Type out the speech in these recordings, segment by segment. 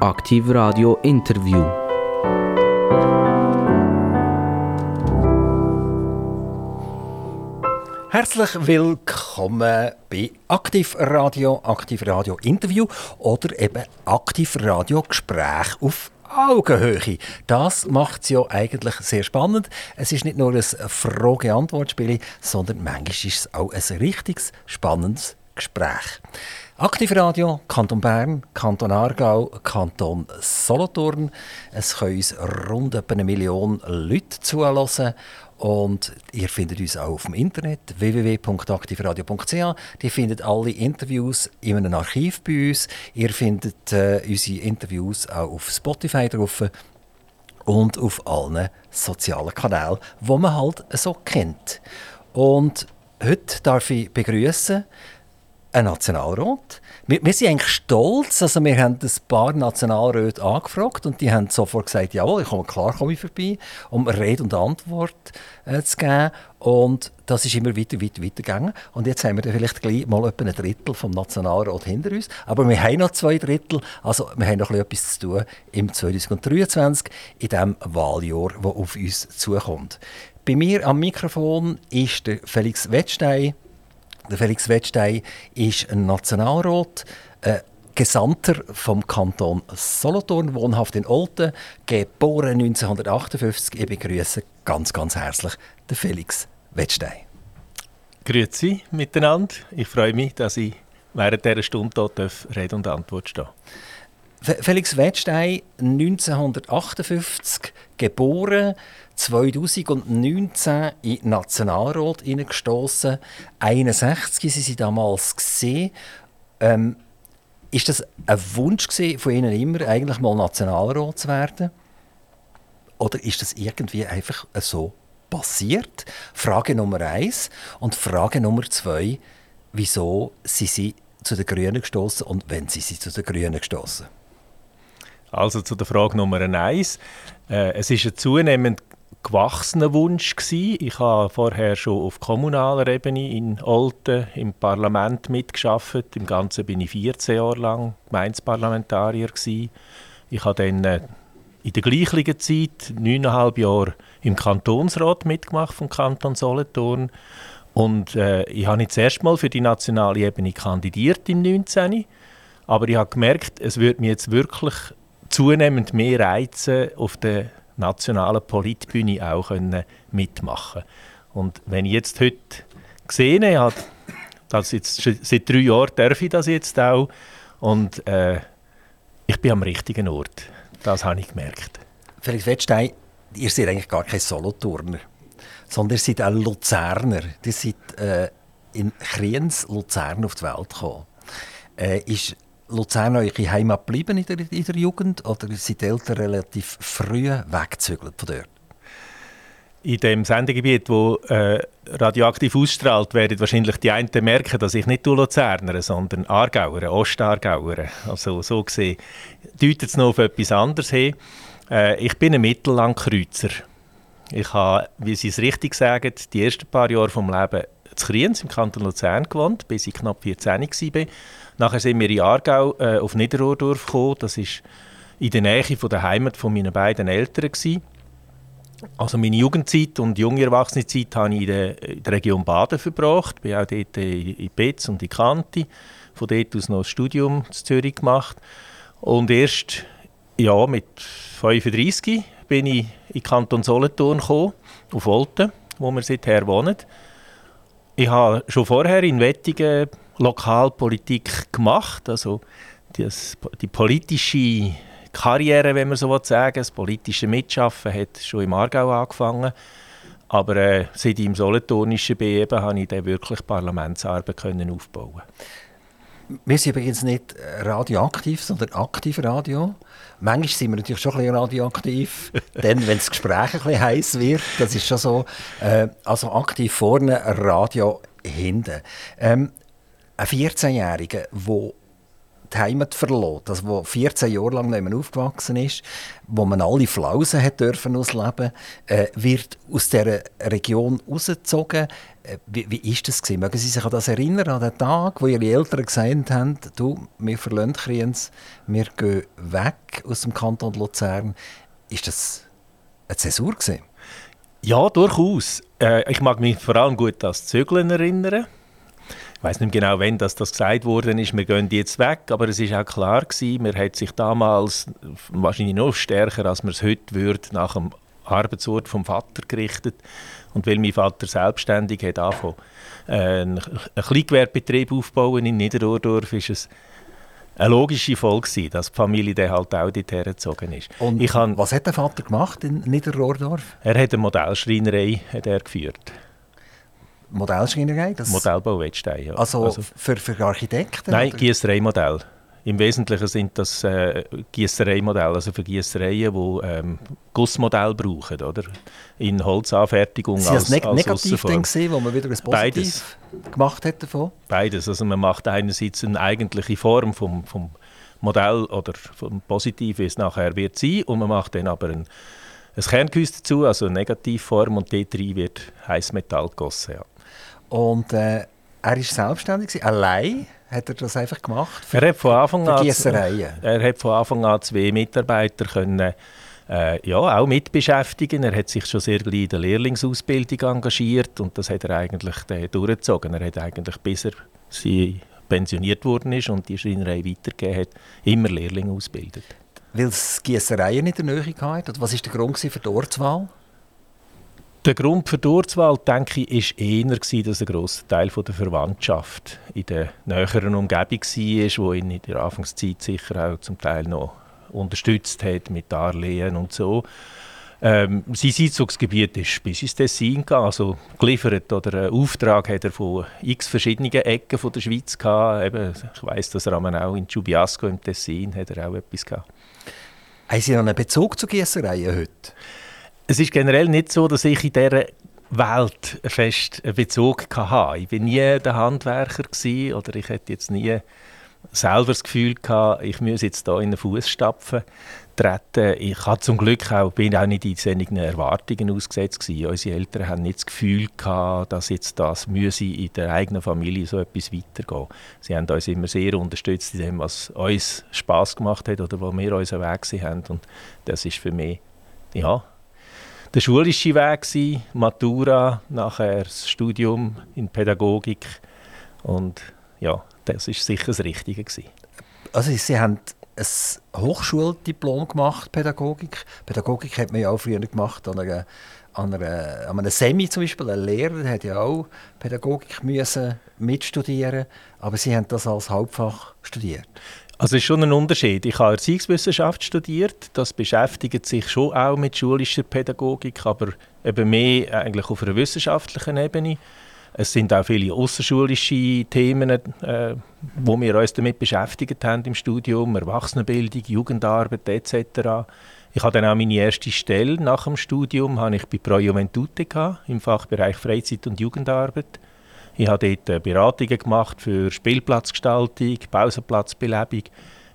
Aktiv Radio Interview. Herzlich willkommen bei Aktiv Radio, Aktiv Radio Interview oder eben Aktiv Radio Gespräch auf Augenhöhe. Das macht es ja eigentlich sehr spannend. Es ist nicht nur ein Frage-Antwort-Spiel, sondern manchmal ist es auch ein richtiges spannendes Gespräch. Aktivradio, Kanton Bern, Kanton Aargau, Kanton Solothurn. Es können uns rund eine Million Leute zuhören. Und ihr findet uns auch auf dem Internet www.aktivradio.ch. Ihr findet alle Interviews in einem Archiv bei uns. Ihr findet äh, unsere Interviews auch auf Spotify drauf und auf allen sozialen Kanälen, wo man halt so kennt. Und heute darf ich begrüßen ein Nationalrat. Wir, wir, sind eigentlich stolz. Also wir haben ein paar Nationalräte angefragt und die haben sofort gesagt, jawohl, ich komme, klar komme ich vorbei, um Rede und Antwort äh, zu geben. Und das ist immer weiter, weiter, weiter gegangen. Und jetzt haben wir vielleicht gleich mal etwa ein Drittel vom Nationalrat hinter uns. Aber wir haben noch zwei Drittel. Also wir haben noch etwas zu tun im 2023, in dem Wahljahr, das auf uns zukommt. Bei mir am Mikrofon ist der Felix Wettstein, der Felix Wettstein ist ein Nationalrat, äh, Gesandter vom Kanton Solothurn, wohnhaft in Olten, geboren 1958. Ich begrüße ganz, ganz herzlich den Felix Wettstein. Grüezi miteinander. Ich freue mich, dass ich während dieser Stunde hier Rede und Antwort stehen Felix Wettstein, 1958 geboren, 2019 in den Nationalrat hineingestoßen. 61 sie sie damals gesehen. Ähm, ist das ein Wunsch von Ihnen immer, eigentlich mal Nationalrat zu werden? Oder ist das irgendwie einfach so passiert? Frage Nummer eins. Und Frage Nummer zwei, wieso sind Sie zu den Grünen gestoßen und wenn Sie sind zu den Grünen gestoßen? Also zu der Frage Nummer eins. Äh, es ist ein zunehmend gewachsener Wunsch gewesen. Ich habe vorher schon auf kommunaler Ebene in Olten im Parlament mitgeschafft. Im Ganzen bin ich 14 Jahre lang Gemeindeparlamentarier gewesen. Ich habe dann äh, in der gleichen Zeit neuneinhalb Jahre im Kantonsrat mitgemacht vom Kanton Solothurn und äh, ich habe nicht das erste Mal für die nationale Ebene kandidiert im 19. Aber ich habe gemerkt, es würde mir jetzt wirklich zunehmend mehr reizen, auf der nationalen Politbühne auch können mitmachen Und wenn ich jetzt heute gesehen habe, das jetzt, seit drei Jahren darf ich das jetzt auch und äh, ich bin am richtigen Ort. Das habe ich gemerkt. Felix Wettstein, ihr seid eigentlich gar kein Solothurner, sondern ihr seid ein Luzerner. Ihr seid äh, in Kriens Luzern auf die Welt gekommen. Äh, ist Luzern eure Heimat geblieben in der, in der Jugend oder sind die Eltern relativ früh weggezügelt von dort? In dem Sendegebiet, wo äh, radioaktiv ausstrahlt, werden wahrscheinlich die einen merken, dass ich nicht Luzerner, sondern Aargauer, Ostargauer. Also so gesehen deutet es noch auf etwas anderes hin. Äh, ich bin ein Mittellandkreuzer. Ich habe, wie Sie es richtig sagen, die ersten paar Jahre vom Leben zu Kriens im Kanton Luzern gewohnt, bis ich knapp 14 war. Nachher sind wir in Aargau äh, auf Niederrohrdorf gekommen. Das ist in der Nähe von der Heimat von meinen beiden Eltern. Gewesen. Also meine Jugendzeit und junge Erwachsenenzeit habe ich in der, in der Region Baden verbracht. Ich bin auch dort in Betz und in Kanti. Von dort aus noch ein Studium in Zürich gemacht. Und erst ja, mit 35 bin ich in Kanton Solothurn gekommen, auf Olten, wo wir seither wohnen. Ich habe schon vorher in Wettingen Lokalpolitik gemacht. Also das, die politische Karriere, wenn man so sagen das politische Mitschaffen hat schon im Aargau angefangen. Aber äh, seit ich im Solothurnischen bin, konnte ich dann wirklich Parlamentsarbeit können aufbauen Wir sind übrigens nicht radioaktiv, sondern aktiv Radio. Manchmal sind wir natürlich schon ein bisschen radioaktiv, dann, wenn das Gespräch ein bisschen heiß wird. Das ist schon so. Äh, also aktiv vorne, Radio hinten. Ähm, ein 14-Jähriger, der die Heimat verloren, das wo 14 Jahre lang nicht mehr aufgewachsen ist, wo man alle Flausen hat dürfen ausleben, äh, wird aus dieser Region rausgezogen. Äh, wie, wie ist das gewesen? Mögen Sie sich an das erinnern, an den Tag, wo Ihre Eltern gesagt haben, du, wir verlassen Kriens, wir gehen weg aus dem Kanton Luzern. Ist das eine Zäsur gewesen? Ja, durchaus. Äh, ich mag mich vor allem gut an das Zügeln erinnern. Ich weiß nicht genau, wann das, das gesagt worden ist, wir gehen jetzt weg, aber es ist auch klar gewesen, man hat sich damals wahrscheinlich noch stärker, als man es heute würde, nach dem Arbeitsort vom Vater gerichtet. Und weil mein Vater selbstständig hat angefangen, äh, einen Kleingewerbebetrieb aufbauen in Niederordorf, ist es eine logische Folge dass die Familie dann halt auch dort hergezogen ist. Und ich was hat der Vater gemacht in Niederordorf? Er hat eine Modellschreinerei hat er geführt. Modellschreinerei? Das Modellbau Wettstein, ja. Also, also für, für Architekten? Nein, Gießereimodell. Im Wesentlichen sind das äh, Gießereimodelle, also für Gießereien, die ähm, Gussmodell brauchen, oder? In Holzanfertigung Sie als, neg als negativ dann gesehen, wo man wieder ein Positiv Beides. gemacht hat davon? Beides. Also man macht einerseits eine eigentliche Form vom, vom Modell oder vom Positiv, wie es nachher wird sein, und man macht dann aber ein, ein Kerngehäuse dazu, also eine Negativform, und dort drin wird heißes Metall gegossen. Ja. Und äh, er ist selbstständig, allein hat er das einfach gemacht? er hat von Anfang an, er hat von Anfang an zwei Mitarbeiter können, äh, ja, auch mitbeschäftigen. Er hat sich schon sehr gleich in der Lehrlingsausbildung engagiert und das hat er eigentlich äh, durchgezogen. Er hat eigentlich, bis er sie pensioniert worden ist und die Schreinerei weitergegeben hat, immer Lehrlinge ausgebildet. Weil es Gießereien in der Nähe hatte? Was war der Grund für die Ortswahl? Der Grund für die Ortswahl, denke ich, war eher, dass ein grosser Teil der Verwandtschaft in der näheren Umgebung war, die ihn in der Anfangszeit sicher auch zum Teil noch unterstützt hat mit Darlehen und so. Ähm, sein Einzugsgebiet ist bis ins Tessin gegangen, also geliefert oder einen Auftrag hat er von x verschiedenen Ecken von der Schweiz gehabt. Eben, ich weiß, dass er auch in Giubiasco im Tessin hat er auch etwas gehabt. Haben Sie noch einen Bezug zu Gießereien heute? Es ist generell nicht so, dass ich in dieser Welt fest einen Bezug hatte. Ich war nie der Handwerker oder ich hätte jetzt nie selber das Gefühl ich muss jetzt hier in den Fußstapfen treten. Ich hatte zum Glück auch, bin auch nicht in solchen Erwartungen ausgesetzt gewesen. Unsere Eltern haben nicht das Gefühl dass jetzt das müsse in der eigenen Familie so etwas weitergehen. Sie haben uns immer sehr unterstützt in dem, was uns Spaß gemacht hat oder wo wir unseren Weg haben. Und das ist für mich, ja, der schulische Weg gewesen, Matura, nachher das Studium in Pädagogik und ja, das ist sicher das Richtige gewesen. Also Sie haben ein Hochschuldiplom gemacht, Pädagogik. Pädagogik hat man ja auch früher gemacht an einer, an einer, an einer Semi zum Beispiel. Ein Lehrer hat ja auch Pädagogik müssen mitstudieren, aber Sie haben das als Hauptfach studiert. Also es ist schon ein Unterschied. Ich habe Erziehungswissenschaft studiert. Das beschäftigt sich schon auch mit schulischer Pädagogik, aber eben mehr eigentlich auf einer wissenschaftlichen Ebene. Es sind auch viele außerschulische Themen, äh, wo wir uns damit beschäftigt haben im Studium, Erwachsenenbildung, Jugendarbeit etc. Ich habe dann auch meine erste Stelle nach dem Studium habe ich bei Pro Juventute im Fachbereich Freizeit und Jugendarbeit. Ich habe dort äh, Beratungen gemacht für Spielplatzgestaltung, Pausenplatzbelebung.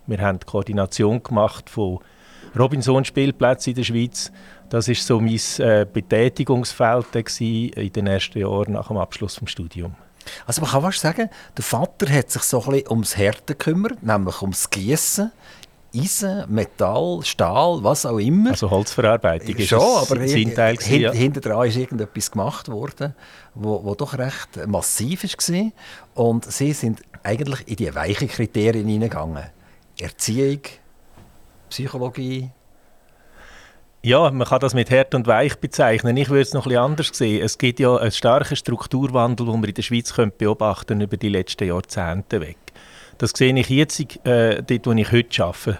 Wir haben die Koordination gemacht von Robinson-Spielplätzen in der Schweiz. Das war so mein äh, Betätigungsfeld in den ersten Jahren nach dem Abschluss des Studiums. Also man kann fast sagen, der Vater hat sich so ein bisschen ums Härte gekümmert, nämlich ums Gießen Eisen, Metall, Stahl, was auch immer. Also Holzverarbeitung ist Schon, aber hin, Teil ja. hinter dran ist irgendetwas gemacht worden, wo, wo doch recht massiv war. Und sie sind eigentlich in die weichen Kriterien hineingegangen. Erziehung, Psychologie. Ja, man kann das mit hart und weich bezeichnen. Ich würde es noch etwas anders sehen. Es gibt ja einen starken Strukturwandel, den wir in der Schweiz beobachten über die letzten Jahrzehnte weg. Das sehe ich jetzt, äh, dort, wo ich heute arbeite.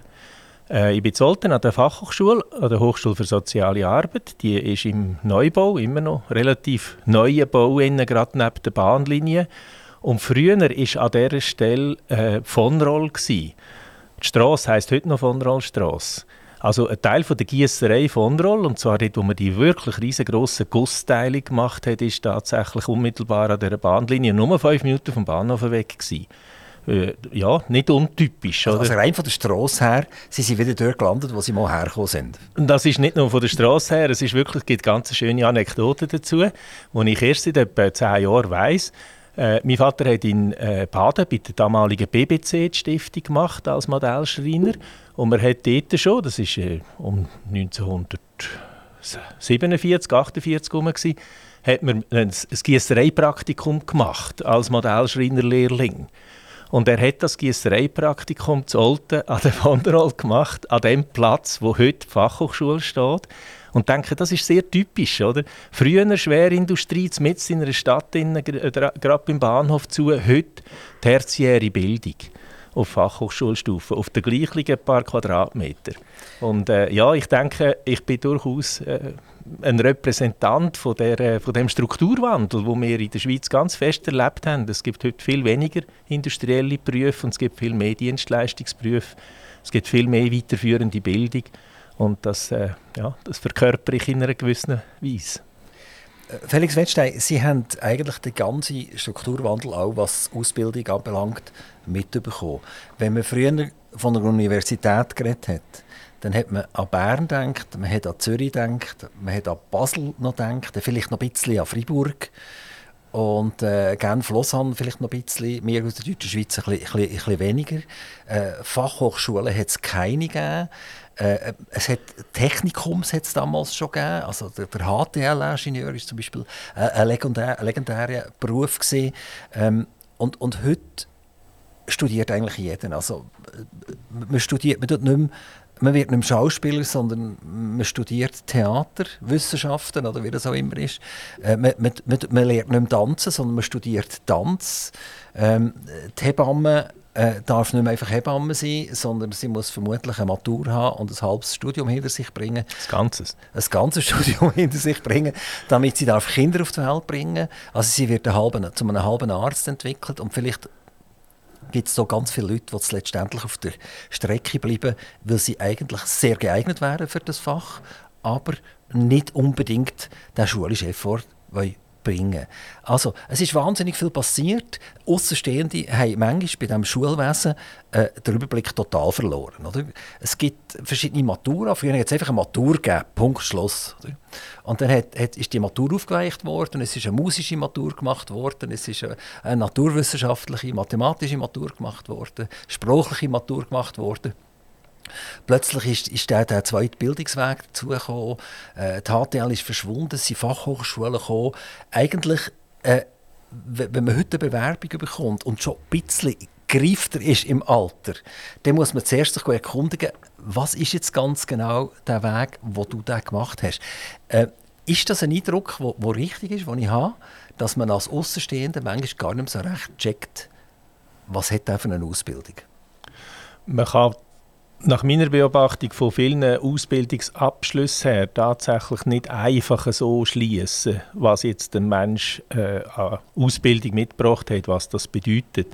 Äh, ich bin Zolten an der Fachhochschule, an der Hochschule für Soziale Arbeit. Die ist im Neubau, immer noch relativ neuer Bau, gerade neben der Bahnlinie. Und früher war an dieser Stelle äh, von Roll. Die Strasse heisst heute noch von Rollstrasse. Also ein Teil von der Gießerei von Roll, und zwar dort, wo man die wirklich riesengroßen Gussteile gemacht hat, ist tatsächlich unmittelbar an dieser Bahnlinie nur fünf Minuten vom Bahnhof weg gewesen. Äh, ja, nicht untypisch. Also, also rein von der Straße her, Sie sind wieder dort gelandet, wo Sie mal hergekommen sind. Das ist nicht nur von der Straße her, es ist wirklich, es gibt ganz schöne Anekdoten dazu, die ich erst seit etwa zehn Jahren weiss. Äh, mein Vater hat in äh, Baden bei der damaligen BBC die Stiftung gemacht als Modellschreiner und man hat dort schon, das war äh, um 1947, 48 herum, hat man ein, ein Gießereipraktikum gemacht als Modellschreinerlehrling. Und er hat das Gießereipraktikum zu Olten an der Wanderol gemacht, an dem Platz, wo heute die Fachhochschule steht. Und denke, das ist sehr typisch, oder? Früher Schwerindustrie, mitten in einer Stadt, gerade beim Bahnhof zu, heute tertiäre Bildung auf Fachhochschulstufe, auf der gleichen paar Quadratmeter. Und äh, ja, ich denke, ich bin durchaus äh, ein Repräsentant von, der, äh, von dem Strukturwandel, wo wir in der Schweiz ganz fest erlebt haben. Es gibt heute viel weniger industrielle Berufe und es gibt viel mehr Dienstleistungsberufe. Es gibt viel mehr weiterführende Bildung und das, äh, ja, das verkörper ich in einer gewissen Weise. Äh, Felix Wettstein, Sie haben eigentlich den ganzen Strukturwandel, auch was Ausbildung anbelangt, mitbekommen. Wenn man früher von einer Universität geredet hat, dann hat man an Bern gedacht, man hat an Zürich gedacht, man hat an Basel noch gedacht, vielleicht noch ein bisschen an Freiburg und äh, Genf, Lausanne vielleicht noch ein bisschen, mehr aus der deutschen Schweiz ein bisschen, ein bisschen weniger. Äh, Fachhochschulen hat es keine gegeben. Äh, es hat Technikums hat es damals schon gegeben. Also der, der HTL-Ingenieur ist zum Beispiel äh, ein, legendär, ein legendärer Beruf. Ähm, und, und heute studiert eigentlich jeder. Also äh, man studiert, man tut nicht mehr man wird nicht mehr Schauspieler, sondern man studiert Theaterwissenschaften oder wie das auch immer ist. Äh, man, man, man, lernt nicht mehr tanzen, sondern man studiert Tanz. Ähm, die Hebamme äh, darf nicht mehr einfach Hebamme sein, sondern sie muss vermutlich eine Matur haben und ein halbes Studium hinter sich bringen. Das Ganzes. Ein ganzes Studium hinter sich bringen, damit sie darf Kinder auf die Welt bringen. Also sie wird halben, zu einem halben Arzt entwickelt und vielleicht gibt es so ganz viele Leute, die letztendlich auf der Strecke bleiben, weil sie eigentlich sehr geeignet wären für das Fach, aber nicht unbedingt den schulischen Effort bringen. Also, es ist wahnsinnig viel passiert. Außenstehende haben manchmal bei diesem Schulwesen äh, den Überblick total verloren. Oder? Es gibt verschiedene Matura. Früher hat es einfach eine Matur gegeben. Punkt, Schluss. Oder? Und dann hat, hat, ist die Matur aufgeweicht worden. Es ist eine musische Matur gemacht worden. Es ist eine, eine naturwissenschaftliche, mathematische Matur gemacht worden. Sprachliche Matur gemacht worden. Plötzlich ist, ist der, der zweite Bildungsweg dazugekommen. Äh, die HTL ist verschwunden, es sind Fachhochschulen gekommen. Eigentlich, äh, wenn man heute eine Bewerbung bekommt und schon ein bisschen greifter ist im Alter, dann muss man zuerst sich erkundigen, was ist jetzt ganz genau der Weg, wo du da gemacht hast. Äh, ist das ein Eindruck, der richtig ist, den ich habe, dass man als Außenstehender manchmal gar nicht so recht checkt, was hat er für eine Ausbildung? Man kann nach meiner Beobachtung von vielen Ausbildungsabschlüssen her tatsächlich nicht einfach so schließen, was jetzt der Mensch äh, an Ausbildung mitgebracht hat, was das bedeutet.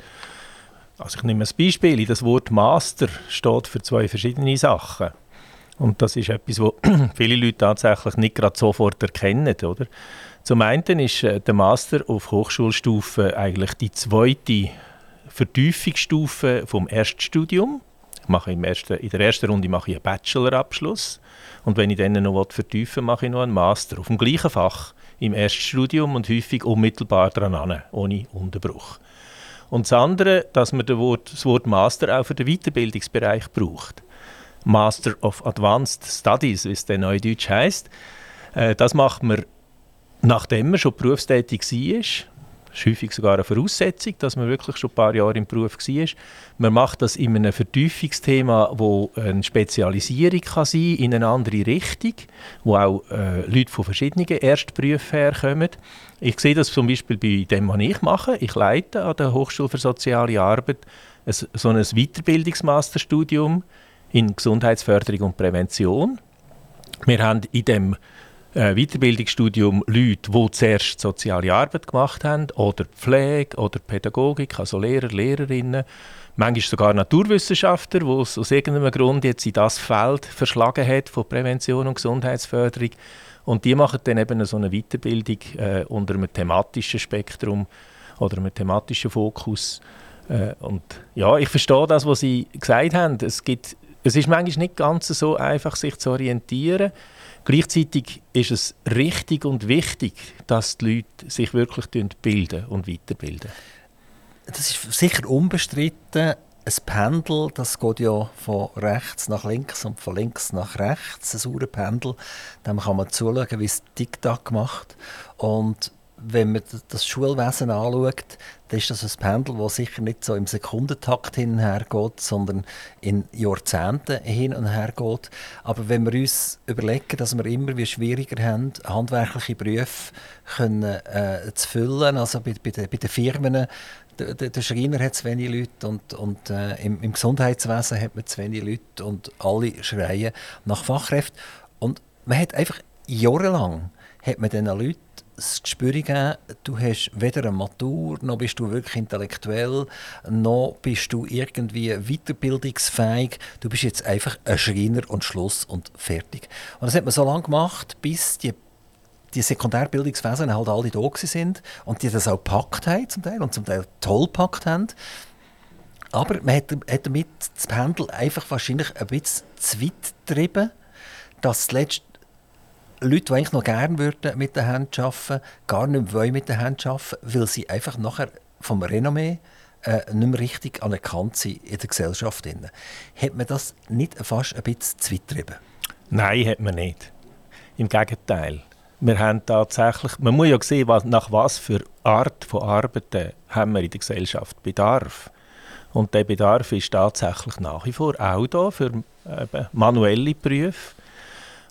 Also ich nehme ein Beispiel. Das Wort Master steht für zwei verschiedene Sachen. Und das ist etwas, was viele Leute tatsächlich nicht gerade sofort erkennen. Oder? Zum einen ist äh, der Master auf Hochschulstufe eigentlich die zweite Vertiefungsstufe vom Erststudium mache im ersten, in der ersten Runde mache ich einen Bachelorabschluss und wenn ich dann noch vertiefen mache ich noch einen Master auf dem gleichen Fach im Erststudium und häufig unmittelbar daran, ohne Unterbruch. Und das andere, dass man das Wort, Master auch für den Weiterbildungsbereich braucht. Master of Advanced Studies, wie es dann neudeutsch heisst. Äh, das macht man, nachdem man schon berufstätig war, ist häufig sogar eine Voraussetzung, dass man wirklich schon ein paar Jahre im Beruf war. Man macht das in einem Vertiefungsthema, wo eine Spezialisierung kann sein in eine andere Richtung, wo auch äh, Leute von verschiedenen Erstberufen herkommen. Ich sehe das zum Beispiel bei dem, was ich mache. Ich leite an der Hochschule für Soziale Arbeit ein, so ein Weiterbildungsmasterstudium in Gesundheitsförderung und Prävention. Wir haben in dem äh, Weiterbildungsstudium Leute, die zuerst soziale Arbeit gemacht haben oder Pflege oder Pädagogik, also Lehrer, Lehrerinnen, manchmal sogar Naturwissenschaftler, die es aus irgendeinem Grund jetzt in das Feld verschlagen hat von Prävention und Gesundheitsförderung. Und die machen dann eben so eine Weiterbildung äh, unter einem thematischen Spektrum oder einem thematischen Fokus Äh, und ja, ich verstehe das, was Sie gesagt haben. Es, gibt, es ist manchmal nicht ganz so einfach, sich zu orientieren. Gleichzeitig ist es richtig und wichtig, dass die Leute sich wirklich bilden und weiterbilden. Das ist sicher unbestritten. Ein Pendel, das geht ja von rechts nach links und von links nach rechts, ein saurer Pendel. Dem kann man zuschauen, wie es Tic-Tac macht. Und wenn man das Schulwesen anschaut, dann ist das ein Pendel, das sicher nicht so im Sekundentakt hin und her geht, sondern in Jahrzehnten hin und her geht. Aber wenn wir uns überlegen, dass wir immer wie schwieriger haben, handwerkliche Berufe können, äh, zu füllen, also bei, bei, den, bei den Firmen, der, der Schreiner hat zu wenig Leute und, und äh, im, im Gesundheitswesen hat man zu wenig Leute und alle schreien nach Fachkräften. Und man hat einfach jahrelang hat man diesen Leuten das Gespür gegeben, du hast weder eine Matur, noch bist du wirklich intellektuell, noch bist du irgendwie weiterbildungsfähig. Du bist jetzt einfach ein Schreiner und Schluss und fertig. Und das hat man so lange gemacht, bis die die Sekundärbildungswesen halt alle da sind und die das auch gepackt haben zum Teil und zum Teil toll gepackt haben. Aber man hat, hat damit das Pendel einfach wahrscheinlich ein bisschen zu weit getrieben, dass zuletzt Leute, die eigentlich noch gerne würden mit der Hand arbeiten, gar nicht wollen mit der Hand arbeiten, weil sie einfach nachher vom Renommee äh, nicht mehr richtig anerkannt sind in der Gesellschaft. Hat man das nicht fast ein bisschen zu weit getrieben? Nein, hat man nicht. Im Gegenteil. Wir haben tatsächlich, man muss ja sehen, was, nach was für Art von Arbeiten haben wir in der Gesellschaft Bedarf. Und der Bedarf ist tatsächlich nach wie vor auch da für manuelle Berufe.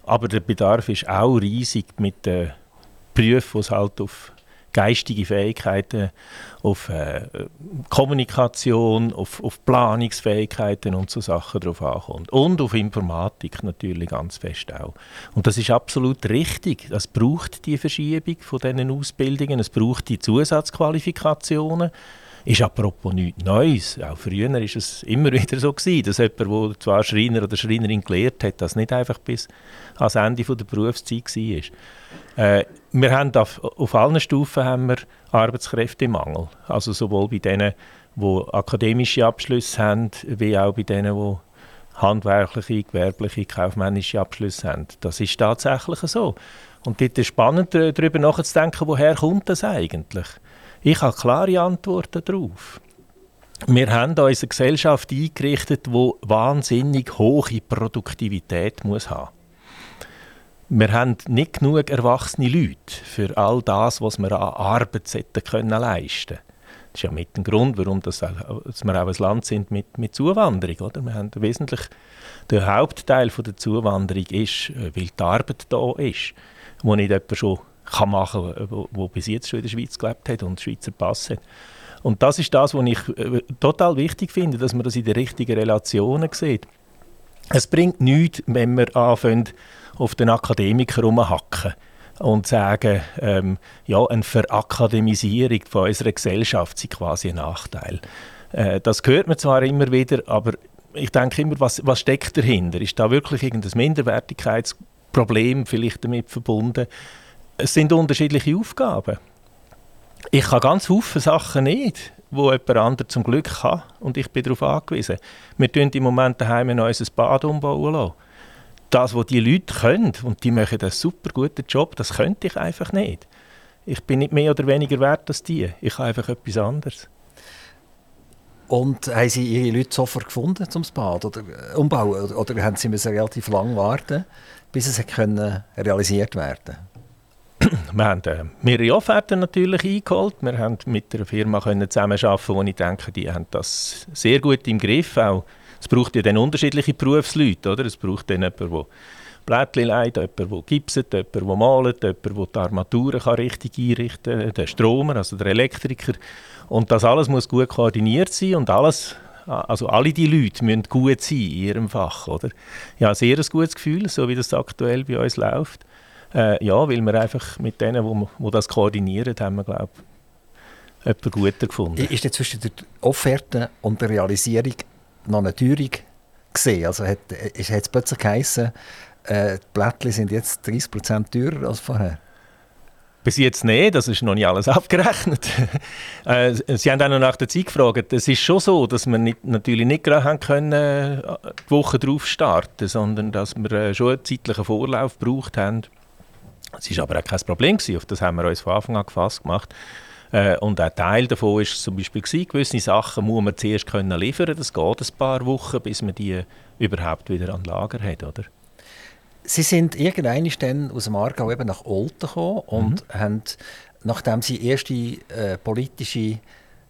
Aber der Bedarf ist auch riesig mit den Berufen, die halt auf geistige Fähigkeiten, auf äh, Kommunikation, auf, auf, Planungsfähigkeiten und so Sachen drauf ankommt. Und auf Informatik natürlich ganz fest auch. Und das ist absolut richtig. Es braucht die Verschiebung von diesen Ausbildungen, es braucht die Zusatzqualifikationen. Ist apropos nichts Neues. Auch früher war es immer wieder so gewesen, dass jemand, der zwar Schreiner oder Schreinerin gelehrt hat, das nicht einfach bis ans Ende der Berufszeit war. Äh, wir haben auf, auf allen Stufen haben wir Arbeitskräftemangel. Also sowohl bei denen, die akademische Abschlüsse haben, wie auch bei denen, die handwerkliche, gewerbliche, kaufmännische Abschlüsse haben. Das ist tatsächlich so. Und dort ist spannend, darüber nachzudenken, woher kommt das eigentlich? Ich habe klare Antworten darauf. Wir haben unsere Gesellschaft eingerichtet, die wahnsinnig hohe Produktivität muss haben wir haben nicht genug erwachsene Leute für all das, was wir an Arbeit leisten können. Das ist ja mit dem Grund, warum das, dass wir auch ein Land sind mit, mit Zuwanderung. Oder? Wir haben wesentlich, der Hauptteil der Zuwanderung ist, äh, weil die Arbeit da ist, wo nicht jemand schon kann machen kann, bis jetzt schon in der Schweiz gelebt hat und Schweizer Pass hat. Und das ist das, was ich äh, total wichtig finde, dass man das in den richtigen Relationen sieht. Es bringt nichts, wenn wir anfangen, auf den Akademiker rumhacken und sagen, ähm, ja, eine Verakademisierung von unserer Gesellschaft sei quasi ein Nachteil. Äh, das hört man zwar immer wieder, aber ich denke immer, was, was steckt dahinter? Ist da wirklich irgendein Minderwertigkeitsproblem vielleicht damit verbunden? Es sind unterschiedliche Aufgaben. Ich kann ganz viele Sachen nicht, wo jemand anderes zum Glück kann und ich bin darauf angewiesen. Wir tun im Moment daheim ein neues Bad umbauen lassen das, was die Leute können, und die machen einen super guten Job, das könnte ich einfach nicht. Ich bin nicht mehr oder weniger wert als die. Ich habe einfach etwas anderes. Und haben Sie Ihre Leute sofort gefunden zum Bad oder äh, umbauen? Oder, haben Sie relativ lange warten, bis es realisiert werden Wir haben äh, mehrere Offerten natürlich eingeholt. Wir haben mit einer Firma zusammenarbeiten, wo ich denke, die haben das sehr gut im Griff. Auch es braucht ja dann unterschiedliche Berufsleute, oder? Es braucht dann jemanden, der Blättchen leitet, jemanden, der gipset, jemanden, der malt, jemanden, der die Armaturen richtig einrichten kann, der Stromer, also der Elektriker. Und das alles muss gut koordiniert sein und alles, also alle die Leute müssen gut sein in ihrem Fach, oder? Ja, sehr ein gutes Gefühl, so wie das aktuell bei uns läuft. Äh, ja, weil wir einfach mit denen, die wo das koordinieren, haben wir, glaube ich, jemanden guter gefunden. Ist jetzt zwischen der Offerte und der Realisierung noch eine Teuerung gesehen. Also hat, es plötzlich geheißen, äh, die Blättchen sind jetzt 30% teurer als vorher. Bis jetzt nicht, das ist noch nicht alles abgerechnet. äh, Sie haben auch noch nach der Zeit gefragt. Es ist schon so, dass wir nicht, natürlich nicht gerade haben können, äh, die Woche darauf starten sondern dass wir äh, schon einen zeitlichen Vorlauf gebraucht haben. Es war aber auch kein Problem, gewesen. auf das haben wir uns von Anfang an gefasst gemacht. Äh, und ein Teil davon war zum Beispiel, gewesen, gewisse Sachen muss man zuerst können liefern Das geht ein paar Wochen, bis man die überhaupt wieder an Lager hat. Oder? Sie sind irgendwann dann aus dem Aargau eben nach Olten gekommen und mhm. haben, nachdem Sie erste äh, politische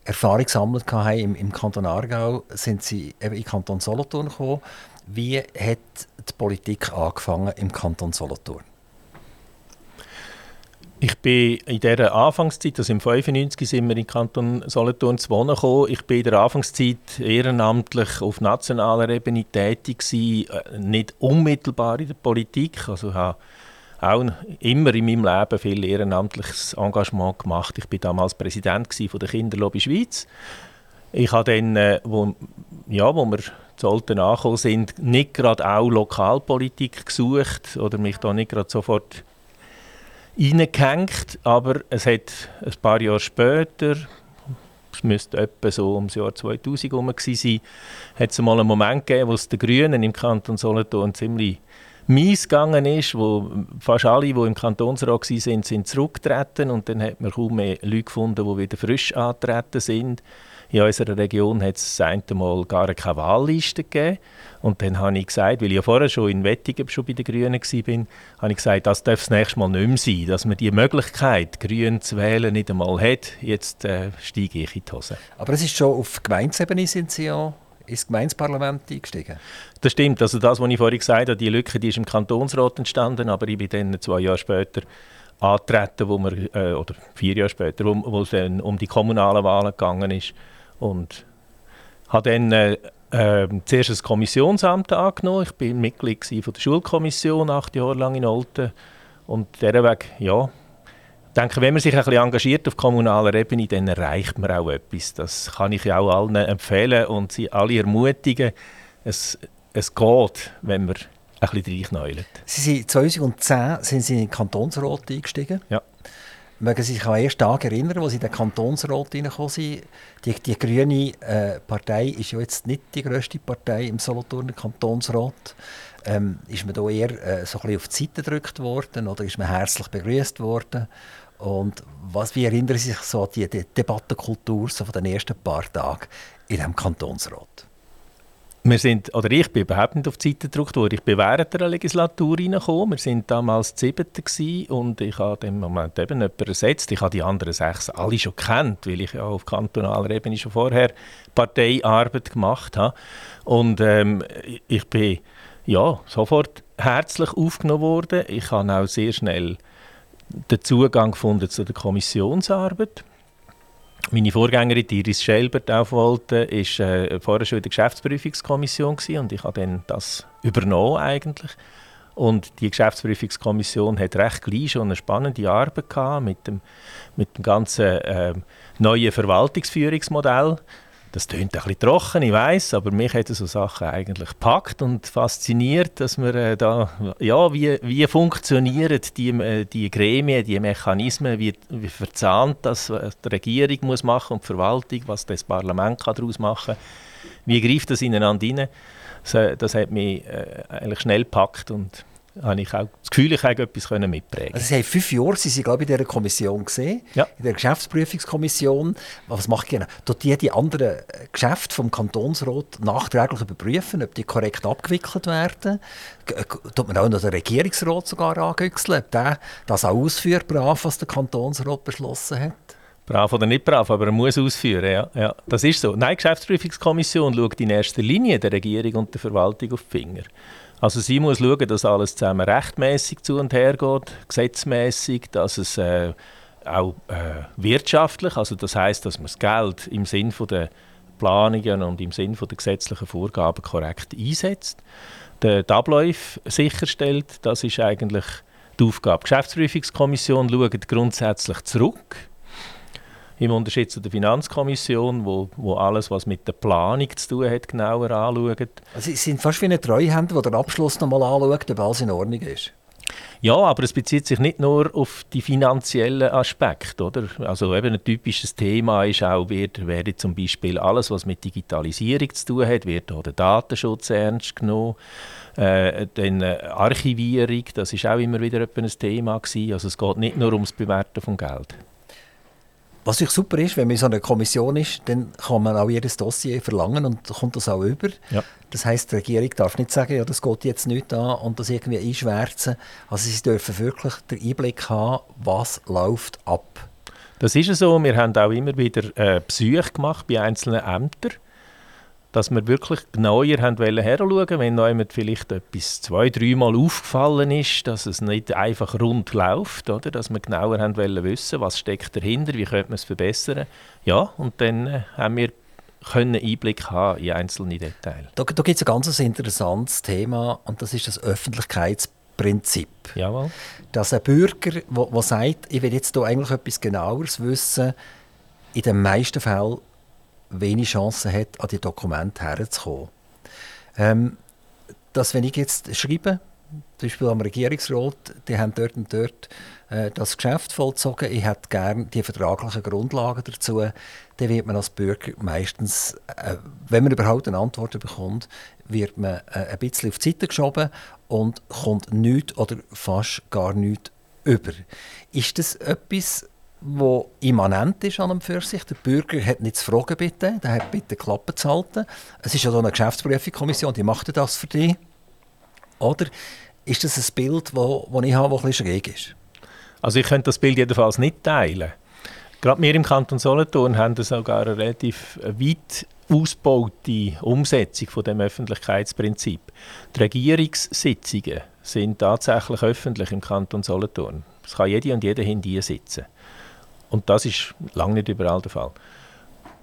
Erfahrung gesammelt haben im, im Kanton Aargau, sind Sie eben in Kanton Solothurn gekommen. Wie hat die Politik angefangen im Kanton Solothurn? Ich bin in dieser Anfangszeit, also im 95 sind wir in Kanton Solothurn zu wohnen gekommen. Ich bin in der Anfangszeit ehrenamtlich auf nationaler Ebene tätig gewesen, äh, nicht unmittelbar in der Politik. Also habe auch immer in meinem Leben viel ehrenamtliches Engagement gemacht. Ich bin damals Präsident von der Kinderlobby Schweiz. Ich habe dann, äh, wo, ja, wo wir zu Olten angekommen sind, nicht gerade auch Lokalpolitik gesucht oder mich da nicht gerade sofort reingehängt, aber es hat ein paar Jahre später, es müsste etwa so um das Jahr 2000 herum sein, hat es mal einen Moment gegeben, wo es den Grünen im Kanton Solothurn ziemlich mies gegangen ist, wo fast alle, die im Kantonsrat waren, sind zurückgetreten und dann hat man kaum mehr Leute gefunden, die wieder frisch angetreten sind. In unserer Region hat es einmal gar keine Wahlliste gegeben. Und dann habe ich gesagt, weil ich ja vorher schon in Wettigen schon bei den Grünen war, habe ich gesagt, das darf das nächste Mal nicht mehr sein, dass man die Möglichkeit, Grün zu wählen, nicht einmal hat. Jetzt äh, steige ich in die Hose. Aber es ist schon auf Gemeindeebene sind Sie ja ins Gemeindeparlament eingestiegen? Das stimmt. Also das, was ich vorhin gesagt habe, die Lücke die ist im Kantonsrat entstanden, aber ich bin dann zwei Jahre später antreten, wo wir, äh, oder vier Jahre später, wo, wo es dann um die kommunalen Wahlen gegangen ist. Und habe dann äh, äh, zuerst ein Kommissionsamt angenommen. Ich bin Mitglied von der Schulkommission, acht Jahre lang in Olten. Und Weg, ja, ich denke, wenn man sich ein bisschen engagiert auf kommunaler Ebene, dann erreicht man auch etwas. Das kann ich auch allen empfehlen und sie alle ermutigen. Es, es geht, wenn man ein bisschen reinknäuelt. Sie sind 2010 sind Sie in den Kantonsrat eingestiegen. Ja. Mögen Sie sich an ersten Tag erinnern, als Sie in den Kantonsrat reingekommen sind? Die, die grüne äh, Partei ist ja jetzt nicht die grösste Partei im Solothurner Kantonsrat. Ähm, ist man da eher äh, so ein auf die Seite gedrückt worden oder ist man herzlich begrüßt worden? Und was, wie erinnern Sie sich so an die, die Debattenkultur so von den ersten paar Tagen in diesem Kantonsrat? Wir sind, oder ich bin überhaupt nicht auf die Seite gedrückt worden. Ich bin während der Legislatur reingekommen. Wir sind damals die Siebte und ich habe im Moment eben jemanden ersetzt. Ich habe die anderen sechs alle schon kennt, weil ich ja auf kantonaler Ebene schon vorher Parteiarbeit gemacht habe. Und ähm, ich bin ja, sofort herzlich aufgenommen worden. Ich habe auch sehr schnell den Zugang gefunden zu der Kommissionsarbeit meine Vorgängerin Iris Schelbert aufwollte, ist äh, vorher schon in der Geschäftsprüfungskommission gewesen, und ich habe dann das übernommen eigentlich. Und die Geschäftsprüfungskommission hat recht gleich schon eine spannende Arbeit gehabt mit dem, mit dem ganzen äh, neuen Verwaltungsführungsmodell. Das klingt ein bisschen trocken, ich weiß, aber mich hat so Sachen eigentlich gepackt und fasziniert, dass wir äh, da, ja, wie, wie funktionieren die, äh, die Gremien, die Mechanismen, wie, wie verzahnt das was die Regierung muss machen und die Verwaltung, was das Parlament kann daraus machen wie greift das ineinander rein. Das, hat mich äh, eigentlich schnell gepackt und habe ich auch das Gefühl, ich habe etwas mitprägen also Sie haben fünf Jahre Sie sind, glaube ich, in dieser Kommission gesehen, ja. in der Geschäftsprüfungskommission. Was macht ihr? Tut die die anderen Geschäfte vom Kantonsrat nachträglich überprüfen, ob die korrekt abgewickelt werden? Tut man auch noch den Regierungsrat sogar angüchseln, ob der das auch ausführt, brav, was der Kantonsrat beschlossen hat? Brav oder nicht brav, aber er muss ausführen, ja. ja. Das ist so. Nein, die Geschäftsprüfungskommission schaut in erster Linie der Regierung und der Verwaltung auf die Finger. Also sie muss schauen, dass alles zusammen rechtmäßig zu und her geht, gesetzmäßig, dass es äh, auch äh, wirtschaftlich, also das heißt, dass man das Geld im Sinn von der Planungen und im Sinn von der gesetzlichen Vorgaben korrekt einsetzt, die Abläufe sicherstellt. Das ist eigentlich die Aufgabe. Die Geschäftsprüfungskommission schaut grundsätzlich zurück im Unterschied zu der Finanzkommission, wo, wo alles, was mit der Planung zu tun hat, genauer anschaut. Also Sie sind fast wie ein Treuhänder, der den Abschluss noch mal anschaut, ob alles in Ordnung ist. Ja, aber es bezieht sich nicht nur auf die finanziellen Aspekte, oder? Also eben ein typisches Thema ist auch, wird, werde zum Beispiel alles, was mit Digitalisierung zu tun hat, wird auch der Datenschutz ernst genommen. Äh, dann äh, Archivierung, das ist auch immer wieder ein Thema gewesen. Also es geht nicht nur ums Bewerten von Geld. Was ich super ist, wenn man in so einer Kommission ist, dann kann man auch jedes Dossier verlangen und kommt das auch über. Ja. Das heißt, die Regierung darf nicht sagen, ja, das geht jetzt nicht an und das irgendwie einschwärzen. Also sie dürfen wirklich den Einblick haben, was läuft ab. Das ist so. Wir haben auch immer wieder äh, Besuche gemacht bei einzelnen Ämtern dass wir wirklich genauer haben heranschauen wenn jemand vielleicht etwas zwei, dreimal aufgefallen ist, dass es nicht einfach rund läuft, oder? dass wir genauer haben wissen, was steckt dahinter, wie könnte man es verbessern. Ja, und dann äh, haben wir können Einblick haben in einzelne Details. Da, da gibt es ein ganz interessantes Thema und das ist das Öffentlichkeitsprinzip. Jawohl. Dass ein Bürger, der sagt, ich will jetzt hier eigentlich etwas Genaueres wissen, in den meisten Fällen wenig Chancen hat, an die Dokumente herzukommen. Ähm, dass wenn ich jetzt schreibe, zum Beispiel am Regierungsrat, die haben dort und dort äh, das Geschäft vollzogen, ich hätte gerne die vertraglichen Grundlagen dazu, dann wird man als Bürger meistens, äh, wenn man überhaupt eine Antwort bekommt, wird man äh, ein bisschen auf die Seite geschoben und kommt nichts oder fast gar nichts über. Ist das etwas, wo immanent ist an einem für sich. Der Bürger hat nicht zu fragen, bitte. Der hat bitte Klappe zu halten. Es ist ja so eine Geschäftsprüfungskommission, die macht das für dich. Oder ist das ein Bild, das ich habe, das ein bisschen schräg ist? Also ich könnte das Bild jedenfalls nicht teilen. Gerade wir im Kanton Solothurn haben sogar eine relativ weit ausgebaute Umsetzung von dem Öffentlichkeitsprinzip. Die Regierungssitzungen sind tatsächlich öffentlich im Kanton Solothurn. Es kann jede und jeder hinter sitzen. Und das ist lange nicht überall der Fall.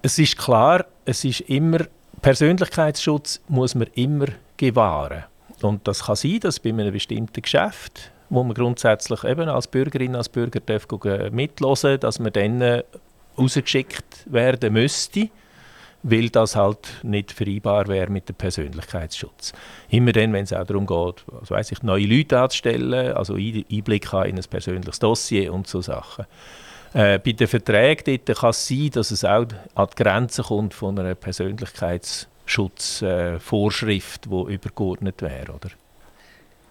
Es ist klar, es ist immer, Persönlichkeitsschutz muss man immer gewahren. Und das kann sein, dass bei einem bestimmten Geschäft, wo man grundsätzlich eben als Bürgerin, als Bürger darf mitlosen, dass man dann rausgeschickt werden müsste, weil das halt nicht vereinbar wäre mit dem Persönlichkeitsschutz. Immer dann, wenn es auch darum geht, also weiss ich, neue Leute anzustellen, also Einblick in ein persönliches Dossier und so Sachen. Äh, bei den Verträgen kann es sein, dass es auch an die Grenzen kommt von einer Persönlichkeitsschutzvorschrift, äh, die übergeordnet wäre. Oder?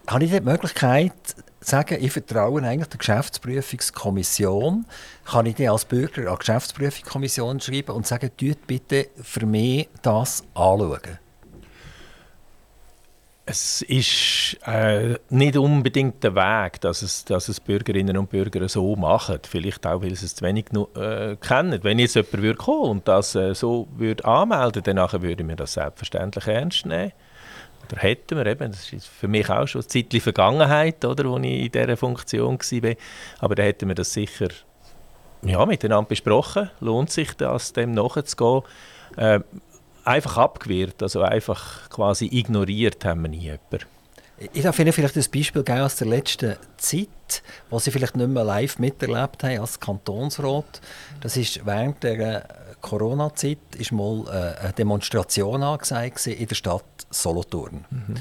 Habe ich die Möglichkeit, zu sagen, ich vertraue eigentlich der Geschäftsprüfungskommission, kann ich die als Bürger an die Geschäftsprüfungskommission schreiben und sagen, bitte für mich das anschauen? Es ist äh, nicht unbedingt der Weg, dass es, dass es Bürgerinnen und Bürger so machen. Vielleicht auch, weil sie es zu wenig äh, kennen. Wenn jetzt jemand würde kommen und das äh, so würde anmelden würde, dann würden wir das selbstverständlich ernst nehmen. Oder hätten wir eben, das ist für mich auch schon eine Zeit Vergangenheit, oder, wo ich in dieser Funktion war. Aber da hätten wir das sicher ja, miteinander besprochen. Lohnt sich das, dem nachzugehen? Äh, einfach abgewehrt, also einfach quasi ignoriert haben wir nie jemanden. Ich darf Ihnen vielleicht ein Beispiel geben aus der letzten Zeit, was Sie vielleicht nicht mehr live miterlebt haben als Kantonsrat. Das ist während der Corona-Zeit ist mal äh, eine Demonstration angesagt in der Stadt Solothurn. Mhm.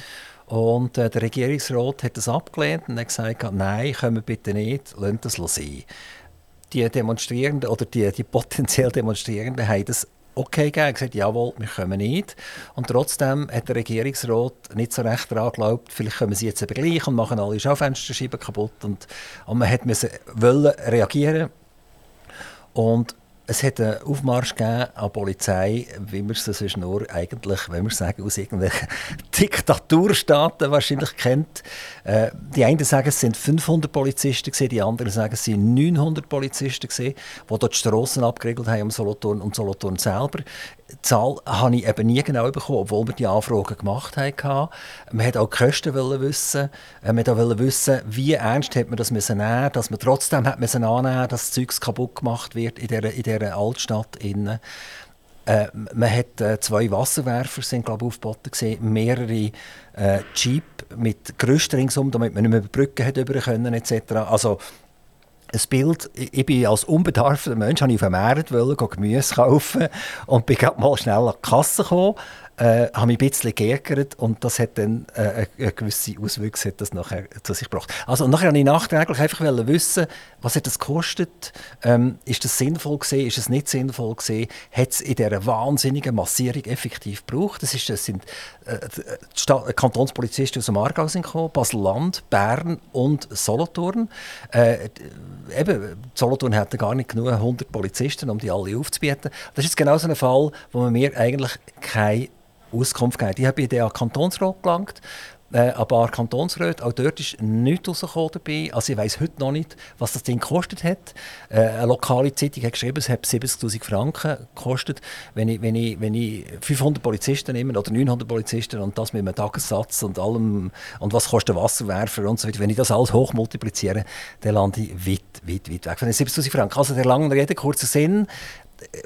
Und äh, der Regierungsrat hat das abgelehnt und hat gesagt, nein, können wir bitte nicht, lasst das sein. Die Demonstrierenden oder die, die potenziell Demonstrierenden haben das okay gegeben, gesagt, jawohl, wir kommen nicht. Und trotzdem hat der Regierungsrat nicht so recht daran geglaubt, vielleicht können sie jetzt aber gleich und machen alle Schaufensterscheiben kaputt. Und, und man hat müssen wollen reagieren. Und es hat einen Aufmarsch gegeben an die Polizei, wie man es sonst nur eigentlich, wenn wir sagen, aus irgendwelchen Diktaturstaaten wahrscheinlich kennt. Äh, die einen sagen, es sind 500 Polizisten gewesen, die anderen sagen, es sind 900 Polizisten gewesen, die dort die Strassen abgeriegelt haben um Solothurn und Solothurn selber. Zahl habe ich eben nie genau bekommen, obwohl wir die Anfragen gemacht haben. Man wollte auch die Kosten wissen. Äh, man wollte wissen, wie ernst hat man das müssen nehmen, dass man trotzdem hat müssen annehmen, dass das Zeug kaputt gemacht wird in dieser, in dieser Altstadt. Innen. Äh, man hat äh, zwei Wasserwerfer sind, glaub, aufgeboten gesehen, mehrere äh, Jeep mit Gerüst ringsum, damit man nicht mehr Brücken hat über können etc. Also ein Bild, ich bin als unbedarfter Mensch, habe ich auf dem Markt Gemüse kaufen und bin mal schnell an die Kasse gekommen. äh, habe mich ein bisschen geärgert und das hat dann äh, eine gewisse Auswirkung das nachher zu sich gebracht. Also nachher habe ich nachträglich einfach wissen, was hat das gekostet, ähm, ist das sinnvoll gewesen, ist es nicht sinnvoll gewesen, hat es in dieser wahnsinnigen Massierung effektiv gebraucht. Das, ist, das sind äh, die Kantonspolizisten aus dem Aargau sind gekommen, Basel-Land, Bern und Solothurn. Äh, eben, Solothurn hatte gar nicht genug 100 Polizisten, um die alle aufzubieten. Das ist genau so ein Fall, wo man mir eigentlich keine Auskunft gegeben. Ich habe bei den Kantonsrat gelangt, äh, ein paar Kantonsräte, auch dort ist nichts rausgekommen dabei. Also ich weiß heute noch nicht, was das Ding gekostet hat. Äh, eine lokale Zeitung hat geschrieben, es hat 70'000 Franken gekostet. Wenn ich, wenn, ich, wenn ich 500 Polizisten nehme oder 900 Polizisten und das mit einem Tagessatz und allem und was kostet Wasserwerfer und so weiter, wenn ich das alles hoch multipliziere, dann lande ich weit, weit, weit weg von den 70'000 Franken. Also der lange Rede, kurzer Sinn,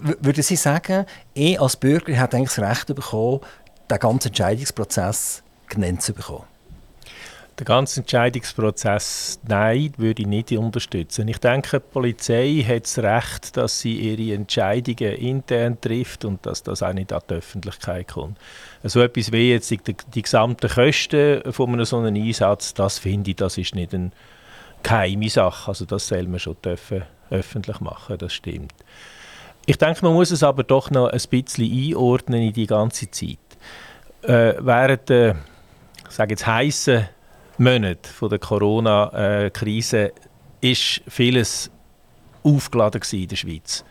würde Sie sagen, ich als Bürger habe eigentlich das Recht bekommen, den ganzen Entscheidungsprozess genannt zu bekommen? Den ganzen Entscheidungsprozess, nein, würde ich nicht unterstützen. Ich denke, die Polizei hat das Recht, dass sie ihre Entscheidungen intern trifft und dass das auch nicht an die Öffentlichkeit kommt. So etwas wie jetzt die, die gesamten Kosten von einem solchen Einsatz, das finde ich, das ist nicht eine geheime Sache. Also das soll man schon dürfen öffentlich machen, das stimmt. Ich denke, man muss es aber doch noch ein bisschen einordnen in die ganze Zeit. Äh, während der, sage jetzt, heißen Monate von der Corona-Krise ist vieles aufgeladen in der Schweiz.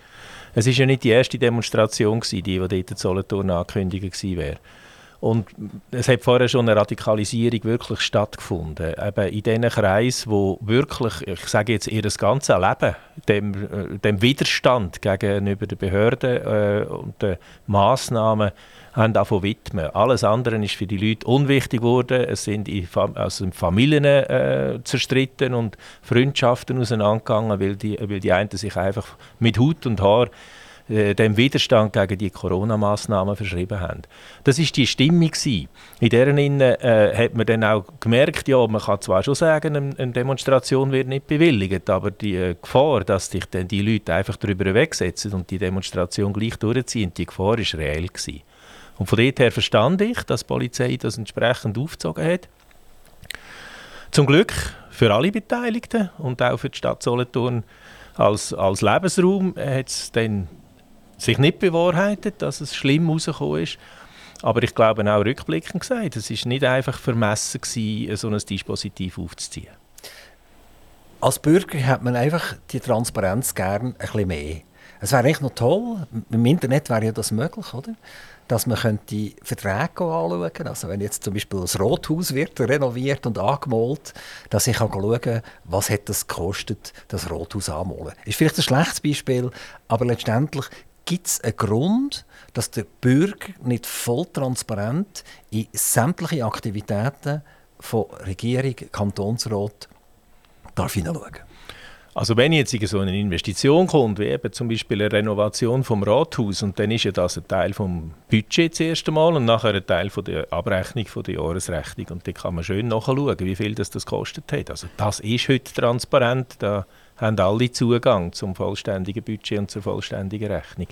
Es war ja nicht die erste Demonstration, die, die dort in Solothurn angekündigt wäre. Und es hat vorher schon eine Radikalisierung wirklich stattgefunden. Eben in diesen Kreisen, wo wirklich, ich sage jetzt, ihr ganzes Leben dem, äh, dem Widerstand gegenüber den Behörden äh, und den Massnahmen haben davon widmen. Alles andere ist für die Leute unwichtig geworden. Es sind in, also in Familien äh, zerstritten und Freundschaften auseinandergegangen, weil die, weil die einen sich einfach mit Hut und Haar äh, dem Widerstand gegen die Corona-Massnahmen verschrieben haben. Das ist die Stimmung In deren Inne äh, hat man dann auch gemerkt, ja, man kann zwar schon sagen, eine Demonstration wird nicht bewilligt, aber die äh, Gefahr, dass sich dann die Leute einfach darüber wegsetzen und die Demonstration gleich durchziehen, die Gefahr ist reell gewesen. Und von dort her verstand ich, dass die Polizei das entsprechend aufgezogen hat. Zum Glück für alle Beteiligten und auch für die Stadt Solothurn als, als Lebensraum hat es dann sich nicht bewahrheitet, dass es schlimm rausgekommen ist. Aber ich glaube auch rückblickend gesagt, es war nicht einfach vermessen gewesen, so ein Dispositiv aufzuziehen. Als Bürger hat man einfach die Transparenz gern ein bisschen mehr. Es wäre echt noch toll, im Internet wäre ja das möglich, oder? dass man könnte Verträge anschauen könnte. Also wenn jetzt zum Beispiel das Rothaus wird renoviert und angemalt, dass ich schauen kann, was hat das gekostet, das Rothaus anmalen. Ist vielleicht ein schlechtes Beispiel, aber letztendlich gibt es einen Grund, dass der Bürger nicht voll transparent in sämtliche Aktivitäten von Regierung, Kantonsrat darf hineinschauen also wenn jetzt so eine Investition kommt, wie eben zum Beispiel eine Renovation vom Rathaus, und dann ist ja das ein Teil vom Budget das erste und nachher ein Teil von der Abrechnung von der Jahresrechnung und dann kann man schön nachschauen, wie viel das, das gekostet hat. Also das ist heute transparent, da haben alle Zugang zum vollständigen Budget und zur vollständigen Rechnung.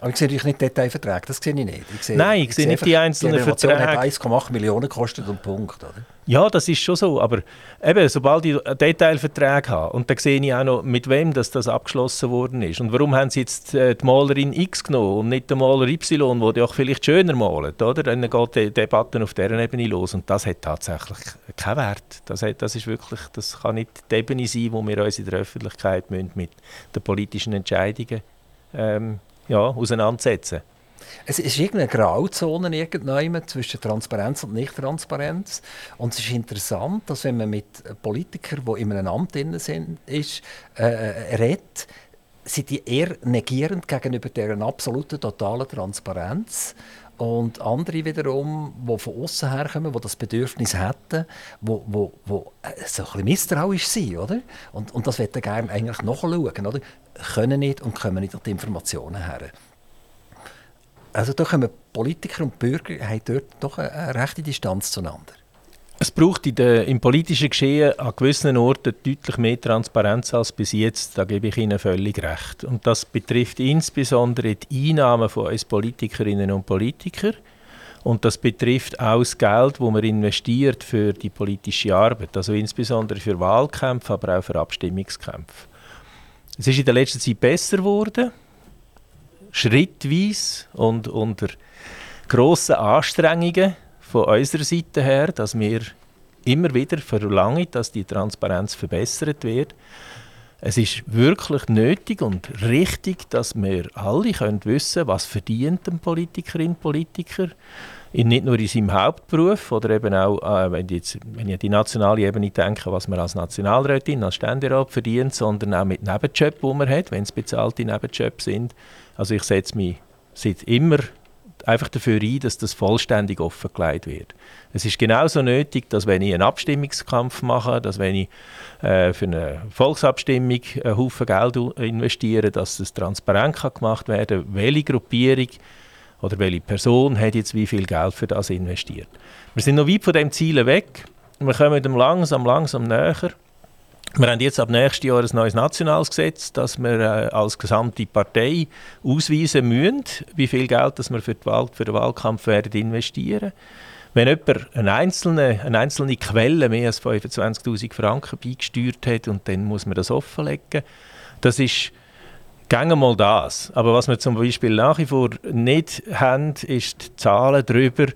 Aber ich sehe natürlich nicht Detailverträge, das sehe ich nicht. Ich sehe, Nein, ich, sehe nicht die einzelnen die Verträge. Die hat 1,8 Millionen gekostet und Punkt. Oder? Ja, das ist schon so, aber eben, sobald ich Detailverträge habe, und dann sehe ich auch noch, mit wem das, das abgeschlossen worden ist. Und warum haben sie jetzt äh, die Malerin X genommen und nicht den Maler Y, der auch vielleicht schöner malt, oder? Dann geht die Debatte auf dieser Ebene los und das hat tatsächlich keinen Wert. Das, hat, das ist wirklich, das kann nicht die Ebene sein, wo wir uns in der Öffentlichkeit müssen, mit den politischen Entscheidungen ähm, ja, auseinandersetzen. Es ist irgendeine Grauzone zwischen Transparenz und Nicht-Transparenz. Und es ist interessant, dass wenn man mit Politikern, die in einem Amt sind, ist, äh, äh, redet, sind die eher negierend gegenüber deren absoluten, totalen Transparenz. Und andere wiederum, die von außen herkommen, die das Bedürfnis hätten, die, die so ein bisschen misstrauisch sind. Oder? Und, und das möchten gerne eigentlich nachschauen. Oder? Können nicht und kommen nicht an die Informationen her. Also da kommen Politiker und Bürger haben dort doch eine, rechte Distanz zueinander. Es braucht in der, im politischen Geschehen an gewissen Orten deutlich mehr Transparenz als bis jetzt. Da gebe ich Ihnen völlig recht. Und das betrifft insbesondere die Einnahmen von uns Politikerinnen und Politikern Und das betrifft auch das Geld, das man investiert für die politische Arbeit, also insbesondere für Wahlkämpfe, aber auch für Abstimmungskämpfe. Es ist in der letzten Zeit besser geworden, schrittweise und unter grossen Anstrengungen von unserer Seite her, dass wir immer wieder verlangen, dass die Transparenz verbessert wird. Es ist wirklich nötig und richtig, dass wir alle können wissen was verdient ein Politikerin, Politiker nicht nur in seinem Hauptberuf oder eben auch, äh, wenn, ich jetzt, wenn ich an die nationale Ebene denke, was man als Nationalrätin, als Ständerat verdient, sondern auch mit Nebenjobs, die man hat, wenn es bezahlte Nebenjobs sind. Also ich setze mich seit immer einfach dafür ein, dass das vollständig offengelegt wird. Es ist genauso nötig, dass wenn ich einen Abstimmungskampf mache, dass wenn ich äh, für eine Volksabstimmung einen Haufen Geld investiere, dass es transparent kann gemacht werden kann, welche Gruppierung oder welche Person hat jetzt wie viel Geld für das investiert. Wir sind noch weit von dem Ziel weg. Wir kommen dem langsam, langsam näher. Wir haben jetzt ab nächstes Jahr ein neues nationales Gesetz, dass wir äh, als gesamte Partei ausweisen müssen, wie viel Geld das wir für, Wahl, für den Wahlkampf werden investieren Wenn jemand eine einzelne, eine einzelne Quelle mehr als 25'000 Franken beigesteuert hat und dann muss man das offenlegen, das ist Gänge mal das. Aber was wir zum Beispiel nach wie vor nicht haben, ist die Zahlen darüber,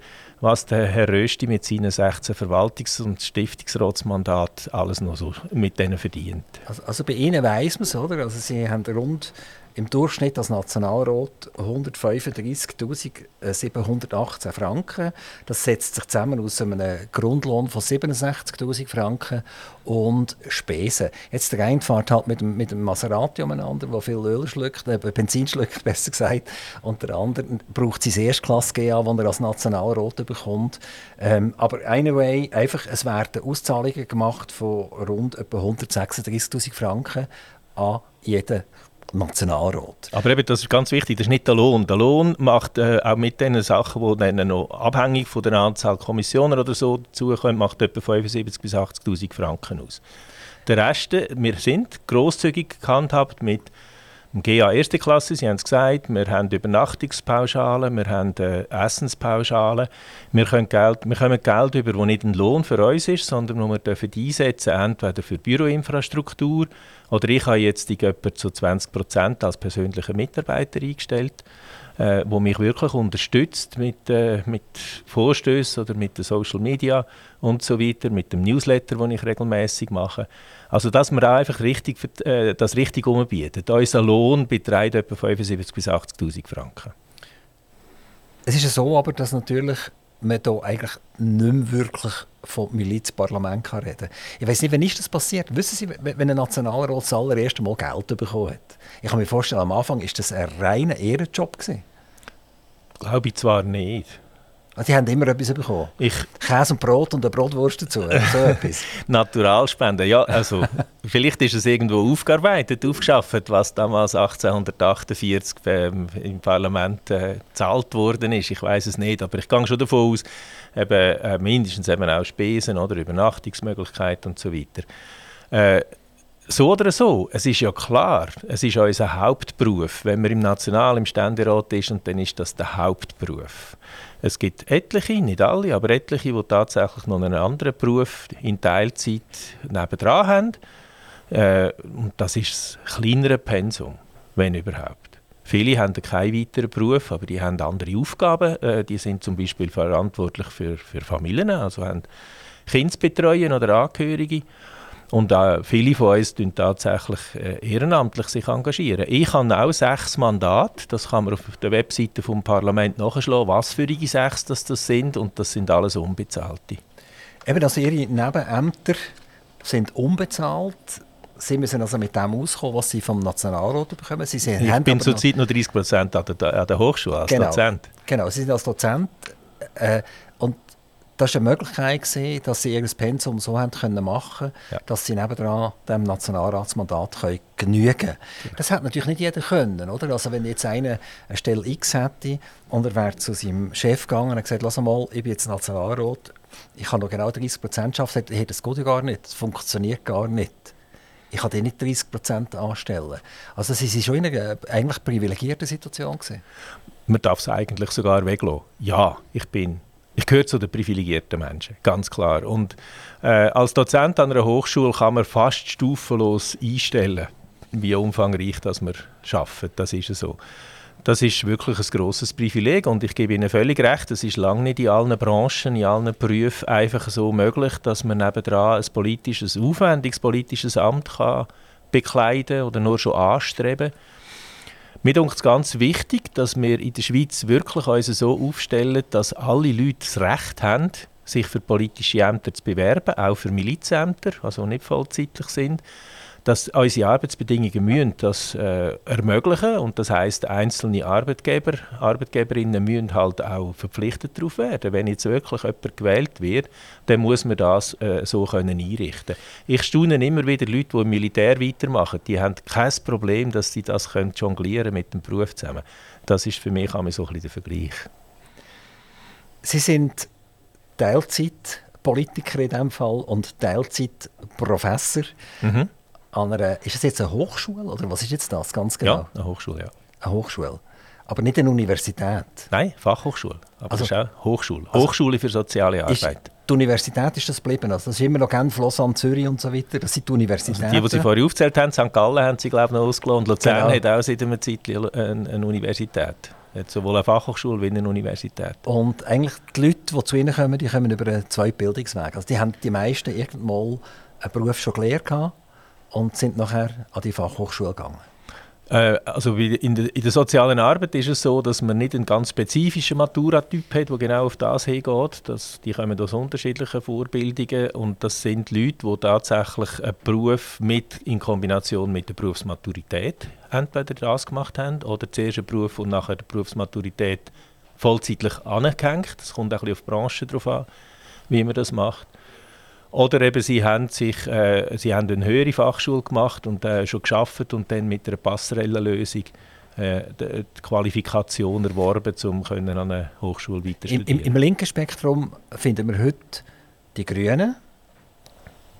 was der Herr Rösti mit seinen 16 Verwaltungs- und Stiftungsratsmandaten alles noch so mit denen verdient. Also, also bei Ihnen weiss man es, oder? Also Sie haben rund im Durchschnitt als Nationalrat 135.718 Franken. Das setzt sich zusammen aus einem Grundlohn von 67.000 Franken und Spesen. Jetzt der eine fährt halt mit dem, mit dem Maserati umeinander, der viel Öl schluckt, äh, Benzin schluckt, besser gesagt. Und der andere braucht sein Erstklasse GA, das er als Nationalrat bekommt. Ähm, aber anyway, einfach, es werden Auszahlungen gemacht von rund etwa 136.000 Franken an jeden Nationalrat. Aber eben, das ist ganz wichtig, das ist nicht der Lohn. Der Lohn macht äh, auch mit den Sachen, die dann noch abhängig von der Anzahl Kommissionen oder so dazukommen, macht etwa 75.000 bis 80'000 Franken aus. Der Rest, wir sind grosszügig gehandhabt mit dem GA erste Klasse, Sie haben es gesagt, wir haben Übernachtungspauschalen, wir haben äh, Essenspauschalen, wir, können Geld, wir kommen Geld über, das nicht ein Lohn für uns ist, sondern wo wir dürfen einsetzen entweder für Büroinfrastruktur oder ich habe jetzt die etwa zu 20 Prozent als persönlicher Mitarbeiter eingestellt, äh, wo mich wirklich unterstützt mit, äh, mit Vorstößen oder mit den Social Media und so weiter, mit dem Newsletter, den ich regelmäßig mache. Also dass wir einfach richtig, äh, das richtig umbieten. Unser Lohn beträgt etwa 75.000 bis 80'000 Franken. Es ist ja so, aber dass natürlich man hier eigentlich nicht mehr wirklich vom Milizparlament kann reden Ich weiß nicht, wann ist das passiert? Wissen Sie, wenn ein Nationalrat das allererste Mal Geld bekommen hat? Ich kann mir vorstellen, am Anfang war das ein reiner Ehrenjob. Glaube ich zwar nicht. Also die haben immer etwas bekommen. Ich Käse und Brot und eine Brotwurst dazu. So etwas. Naturalspenden, ja. Also, vielleicht ist es irgendwo aufgearbeitet, aufgeschafft, was damals 1848 ähm, im Parlament äh, gezahlt worden ist. Ich weiß es nicht, aber ich gehe schon davon aus, eben, äh, mindestens eben auch Spesen oder Übernachtungsmöglichkeiten und so weiter. Äh, so oder so, es ist ja klar, es ist unser Hauptberuf. Wenn man im National, im Ständerat ist, und dann ist das der Hauptberuf. Es gibt etliche, nicht alle, aber etliche, die tatsächlich noch einen anderen Beruf in Teilzeit nebendran haben. Äh, und das ist das kleinere Pensum, wenn überhaupt. Viele haben keinen weiteren Beruf, aber die haben andere Aufgaben. Äh, die sind zum Beispiel verantwortlich für, für Familien, also haben Kindsbetreuen oder Angehörige. Und äh, viele von uns sich tatsächlich äh, ehrenamtlich sich engagieren. Ich habe auch sechs Mandate. Das kann man auf der Webseite vom Parlament nachschlagen, was für die sechs das, das sind. Und das sind alles unbezahlte. Eben, also Ihre Nebenämter sind unbezahlt. Sie müssen also mit dem auskommen, was Sie vom Nationalrat bekommen. Sie sind, ich bin zurzeit noch 30 Prozent an, an der, Hochschule als genau, Dozent. Genau, Sie sind als Dozent. Äh, und das war eine Möglichkeit, gewesen, dass sie ihr Pensum so haben können machen ja. dass sie nebendran dem Nationalratsmandat können genügen können. Genau. Das hat natürlich nicht jeder können. Oder? Also wenn jetzt einer eine Stelle X hätte und er wäre zu seinem Chef gegangen und gesagt, lass mal, ich bin jetzt Nationalrat, ich kann noch genau 30 Prozent schaffen, hätte das geht ja gar nicht, das funktioniert gar nicht. ich kann dich nicht 30 Prozent anstellen. Also sie waren schon in einer eigentlich privilegierten Situation. Gewesen. Man darf es eigentlich sogar weglassen. Ja, ich bin ich gehöre zu den privilegierten Menschen, ganz klar. Und äh, als Dozent an einer Hochschule kann man fast stufenlos einstellen, wie umfangreich das wir schaffen. Das ist so. Das ist wirklich ein grosses Privileg und ich gebe Ihnen völlig recht, es ist lange nicht in allen Branchen, in allen Berufen einfach so möglich, dass man nebendran ein politisches, aufwendiges politisches Amt kann bekleiden oder nur schon anstreben kann. Mir denkt es ganz wichtig, dass wir in der Schweiz wirklich uns so aufstellen, dass alle Leute das Recht haben, sich für politische Ämter zu bewerben, auch für Milizämter, also nicht vollzeitlich sind dass unsere Arbeitsbedingungen müssen das äh, ermöglichen und das heißt einzelne Arbeitgeber, Arbeitgeberinnen müssen halt auch verpflichtet darauf werden. Wenn jetzt wirklich jemand gewählt wird, dann muss man das äh, so können einrichten. Ich staune immer wieder Leute, die im Militär weitermachen, die haben kein Problem, dass sie das können jonglieren mit dem Beruf zusammen. Das ist für mich auch so ein bisschen der Vergleich. Sie sind Teilzeit Politiker in diesem Fall und Teilzeitprofessor. Mhm an einer, ist das jetzt eine Hochschule oder was ist jetzt das ganz genau? Ja, eine Hochschule, ja. Eine Hochschule. Aber nicht eine Universität? Nein, Fachhochschule. Aber also, das ist auch Hochschule. Also Hochschule für soziale Arbeit. die Universität ist das geblieben? Also das ist immer noch Genf, Lausanne, Zürich und so weiter. Das sind die Universitäten. Also die, die Sie vorhin aufgezählt haben, St. Gallen haben Sie glaube ich noch ausgelassen. Luzern genau. hat auch seit einer Zeit eine, eine Universität. Hat sowohl eine Fachhochschule wie eine Universität. Und eigentlich die Leute, die zu Ihnen kommen, die kommen über zwei Bildungswege. Also die haben die meisten irgendwann einen Beruf schon gelernt gehabt und sind nachher an die Fachhochschule gegangen? Äh, also in der, in der, sozialen Arbeit ist es so, dass man nicht einen ganz spezifischen Matura-Typ hat, der genau auf das hingeht. Das, die kommen aus unterschiedlichen Vorbildungen und das sind Leute, die tatsächlich einen Beruf mit, in Kombination mit der Berufsmaturität entweder das gemacht haben oder zuerst einen Beruf und nachher die Berufsmaturität vollzeitlich angehängt. Das kommt auch ein bisschen auf die Branche drauf an, wie man das macht. Oder eben sie haben, sich, äh, sie haben eine höhere Fachschule gemacht und äh, schon geschafft und dann mit einer Passerellenlösung äh, die, Qualifikation erworben, um an einer Hochschule weiter studieren. Im, Im, linken Spektrum finden wir heute die Grünen,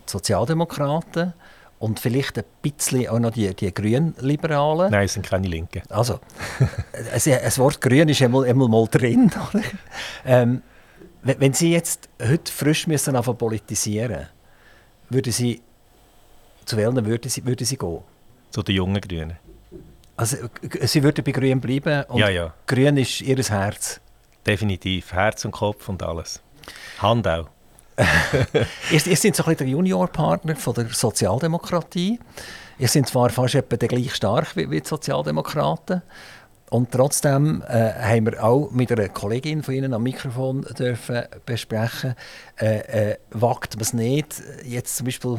die Sozialdemokraten und vielleicht ein bisschen auch noch die, die Grünliberalen. Nein, es sind keine Linken. Also, das Wort Grün ist einmal, einmal mal drin. ähm, wenn Sie jetzt heute frisch müssen anfangen politisieren, würden Sie zu welchen würden Sie, würden Sie gehen? Zu den jungen Grünen. Also Sie würden bei Grün bleiben und ja, ja. Grün ist Ihr Herz? Definitiv. Herz und Kopf und alles. Hand auch. ihr, ihr seid so ein bisschen der Juniorpartner von der Sozialdemokratie. Ihr seid zwar fast etwa gleich stark wie, wie die Sozialdemokraten, und trotzdem äh, haben wir auch mit einer Kollegin von Ihnen am Mikrofon dürfen besprechen, äh, äh, wagt man es nicht, jetzt zum Beispiel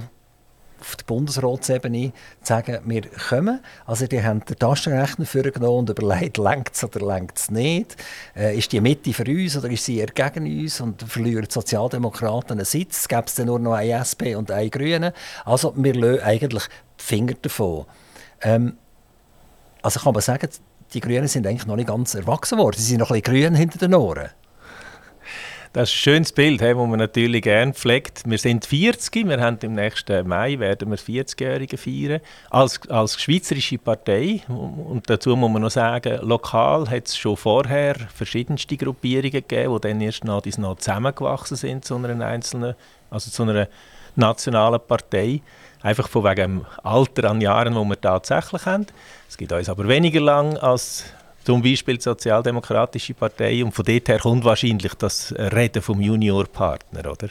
auf der Bundesratsebene zu sagen, wir kommen. Also die haben den Taschenrechner vorgenommen und überlegt, längt es oder längt es nicht. Äh, ist die Mitte für uns oder ist sie eher gegen uns und verlieren die Sozialdemokraten einen Sitz? Gäbe es dann nur noch eine SP und eine Grüne? Also wir lösen eigentlich die Finger davon. Ähm, also kann man sagen, die Grünen sind eigentlich noch nicht ganz erwachsen worden. Sie sind noch ein bisschen grün hinter den Ohren. Das ist ein schönes Bild, das man natürlich gerne pflegt. Wir sind 40, wir haben im nächsten Mai werden wir 40-Jährige feiern. Als, als schweizerische Partei, und dazu muss man noch sagen, lokal hat es schon vorher verschiedenste Gruppierungen gegeben, die dann erst noch, noch zusammengewachsen sind zu einer einzelnen, also zu einer nationalen Partei. Einfach von wegen dem Alter an Jahren, wo wir tatsächlich haben. Es gibt uns aber weniger lang als zum Beispiel die Sozialdemokratische Partei. Und von dort her kommt wahrscheinlich das Reden vom Juniorpartner, oder?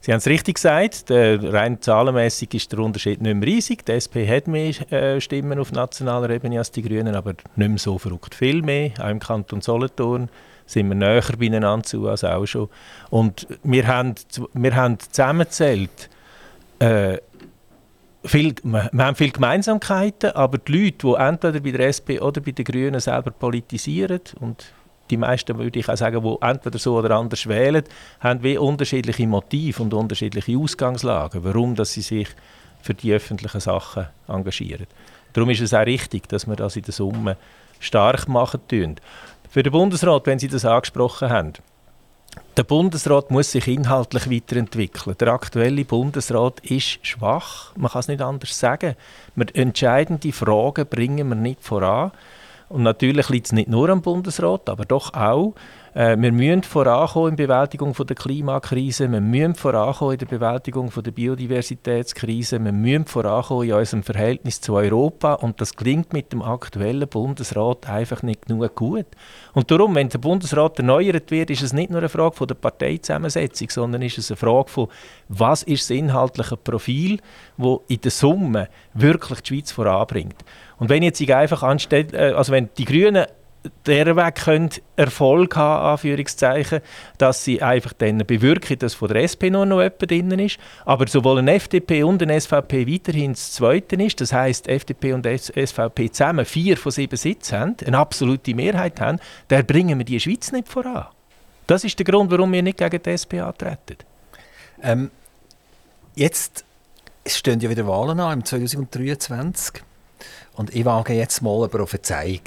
Sie haben es richtig gesagt, rein zahlenmäßig ist der Unterschied nicht mehr riesig. Die SP hat mehr äh, Stimmen auf nationaler Ebene als die Grünen, aber nicht mehr so verrückt viel mehr. Auch im Kanton Solothurn sind wir näher beieinander zu als auch schon. Und wir haben, wir haben zusammengezählt, äh, viel, wir haben viele Gemeinsamkeiten, aber die Leute, die entweder bei der SP oder bei den Grünen selber politisieren und die meisten, würde ich auch sagen, die entweder so oder anders wählen, haben wie unterschiedliche Motive und unterschiedliche Ausgangslagen, warum dass sie sich für die öffentlichen Sachen engagieren. Darum ist es auch richtig, dass wir das in der Summe stark machen tun. Für den Bundesrat, wenn Sie das angesprochen haben, der Bundesrat muss sich inhaltlich weiterentwickeln. Der aktuelle Bundesrat ist schwach, man kann es nicht anders sagen. Wir entscheidende Fragen bringen wir nicht voran. Und natürlich liegt es nicht nur am Bundesrat, aber doch auch. Äh, wir müssen vorankommen in der Bewältigung von der Klimakrise, wir müssen vorankommen in der Bewältigung von der Biodiversitätskrise, wir müssen vorankommen in unserem Verhältnis zu Europa und das klingt mit dem aktuellen Bundesrat einfach nicht genug gut. Und darum, wenn der Bundesrat erneuert wird, ist es nicht nur eine Frage von der Parteizusammensetzung, sondern ist es eine Frage von, was ist das inhaltliche Profil, das in der Summe wirklich die Schweiz voranbringt. Und wenn jetzt einfach anstellt, äh, also wenn die Grünen der Weg können Erfolg haben, Anführungszeichen, dass sie einfach dann bewirken, dass von der SP nur noch jemand drin ist, aber sowohl eine FDP und eine SVP weiterhin das Zweite ist, das heißt FDP und SVP zusammen vier von sieben Sitzen haben, eine absolute Mehrheit haben, dann bringen wir die Schweiz nicht voran. Das ist der Grund, warum wir nicht gegen die SP antreten. Ähm, jetzt stehen ja wieder Wahlen an im 2023 und ich wage jetzt mal eine Prophezeiung.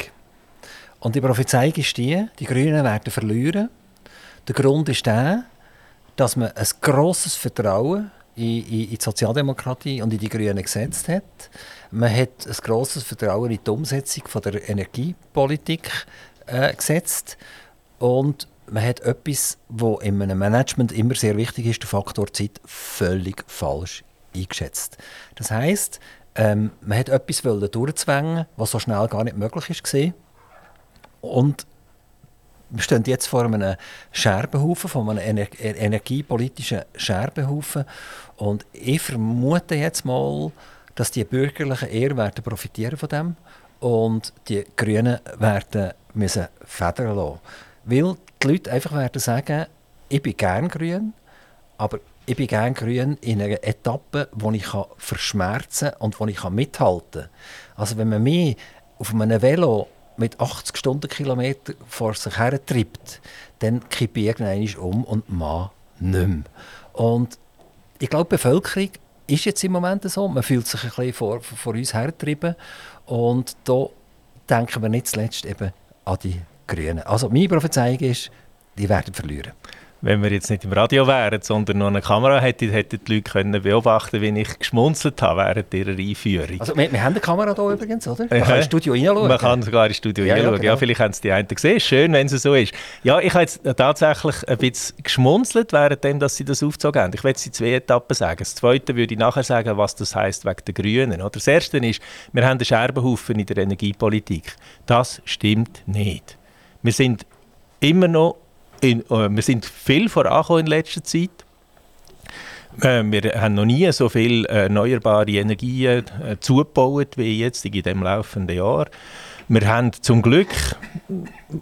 Und die Prophezeiung ist die, die Grünen werden verlieren. Der Grund ist der, dass man ein grosses Vertrauen in, in, in, die Sozialdemokratie und in die Grünen gesetzt hat. Man hat ein grosses Vertrauen in die Umsetzung von der Energiepolitik äh, gesetzt. Und man hat etwas, was in einem Management immer sehr wichtig ist, der Faktor Zeit, völlig falsch eingeschätzt. Das heisst, ähm, man hat etwas durchzwängen, was so schnell gar nicht möglich war. Und wir stehen jetzt vor einem Scherbenhaufen, von einem ener energiepolitischen Scherbenhaufen. Und ich vermute jetzt mal, dass die Bürgerlichen eher werden profitieren von dem und die Grünen werden müssen federn lassen. Weil die Leute einfach werden sagen, ich bin gern grün, aber ich bin gern grün in einer Etappe, wo ich verschmerzen kann und wo ich mithalten kann. Also wenn man mich auf einem Velo mit 80 Stundenkilometern vor sich her treibt, dann kippt irgendwann um und man nicht mehr. Und ich glaube, die Bevölkerung ist jetzt im Moment so. Man fühlt sich ein bisschen vor, vor uns hergetrieben. Und da denken wir nicht zuletzt eben an die Grünen. Also meine Prophezeiung ist, die werden verlieren wenn wir jetzt nicht im Radio wären, sondern noch eine Kamera hätten, hätten die Leute können beobachten wie ich geschmunzelt habe während ihrer Einführung. Also wir, wir haben eine Kamera hier übrigens, oder? Man kann ins Studio reinschauen. Man kann sogar ins Studio ja, reinschauen. Ja, genau. ja, vielleicht haben es die einen gesehen. Schön, wenn es so ist. Ja, ich habe jetzt tatsächlich ein bisschen geschmunzelt, während dass sie das aufgezogen haben. Ich werde es in zwei Etappen sagen. Das Zweite würde ich nachher sagen, was das heisst wegen der Grünen. Oder? Das Erste ist, wir haben einen Scherbenhaufen in der Energiepolitik. Das stimmt nicht. Wir sind immer noch in, äh, wir sind viel vorangekommen in letzter Zeit. Äh, wir haben noch nie so viel äh, erneuerbare Energien äh, zugebaut wie jetzt in dem laufenden Jahr. Wir haben zum Glück,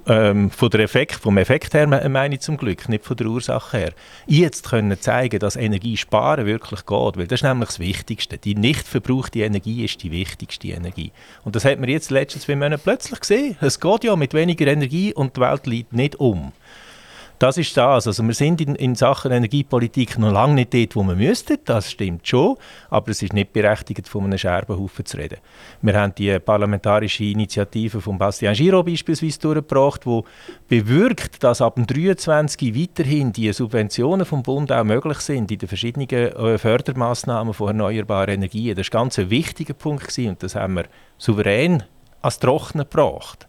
ähm, von der Effekt, vom Effekt her meine ich zum Glück, nicht von der Ursache her, jetzt können zeigen, dass Energiesparen wirklich geht, weil das ist nämlich das Wichtigste. Die nicht verbrauchte Energie ist die wichtigste Energie. Und das hat man jetzt letztens zwei Monaten plötzlich gesehen. Es geht ja mit weniger Energie und die Welt liegt nicht um. Das ist das. Also wir sind in, in Sachen Energiepolitik noch lange nicht dort, wo wir müssten. Das stimmt schon. Aber es ist nicht berechtigt, von einem Scherbenhaufen zu reden. Wir haben die parlamentarische Initiative von Bastian Giraud beispielsweise durchgebracht, die bewirkt, dass ab dem 23 weiterhin die Subventionen vom Bund auch möglich sind in den verschiedenen äh, Fördermaßnahmen von erneuerbaren Energien. Das war ein ganz wichtiger Punkt und das haben wir souverän als Trocknen gebracht.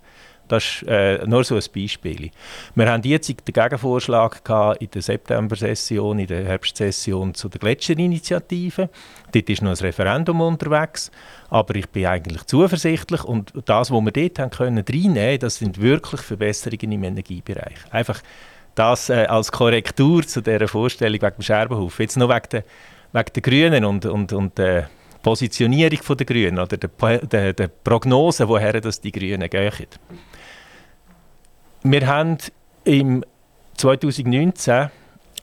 Das ist äh, nur so ein Beispiel. Wir haben jetzt den Gegenvorschlag in der September-Session, in der Herbstsession zu der Gletscherinitiative. Dort ist noch ein Referendum unterwegs, aber ich bin eigentlich zuversichtlich und das, was wir dort haben können reinnehmen, das sind wirklich Verbesserungen im Energiebereich. Einfach das äh, als Korrektur zu dieser Vorstellung wegen dem Scherbenhof. Jetzt noch wegen der, wegen der Grünen und, und, und äh, Positionierung der Grünen oder der, der, der Prognose, woher das die Grünen gehen. Wir haben im 2019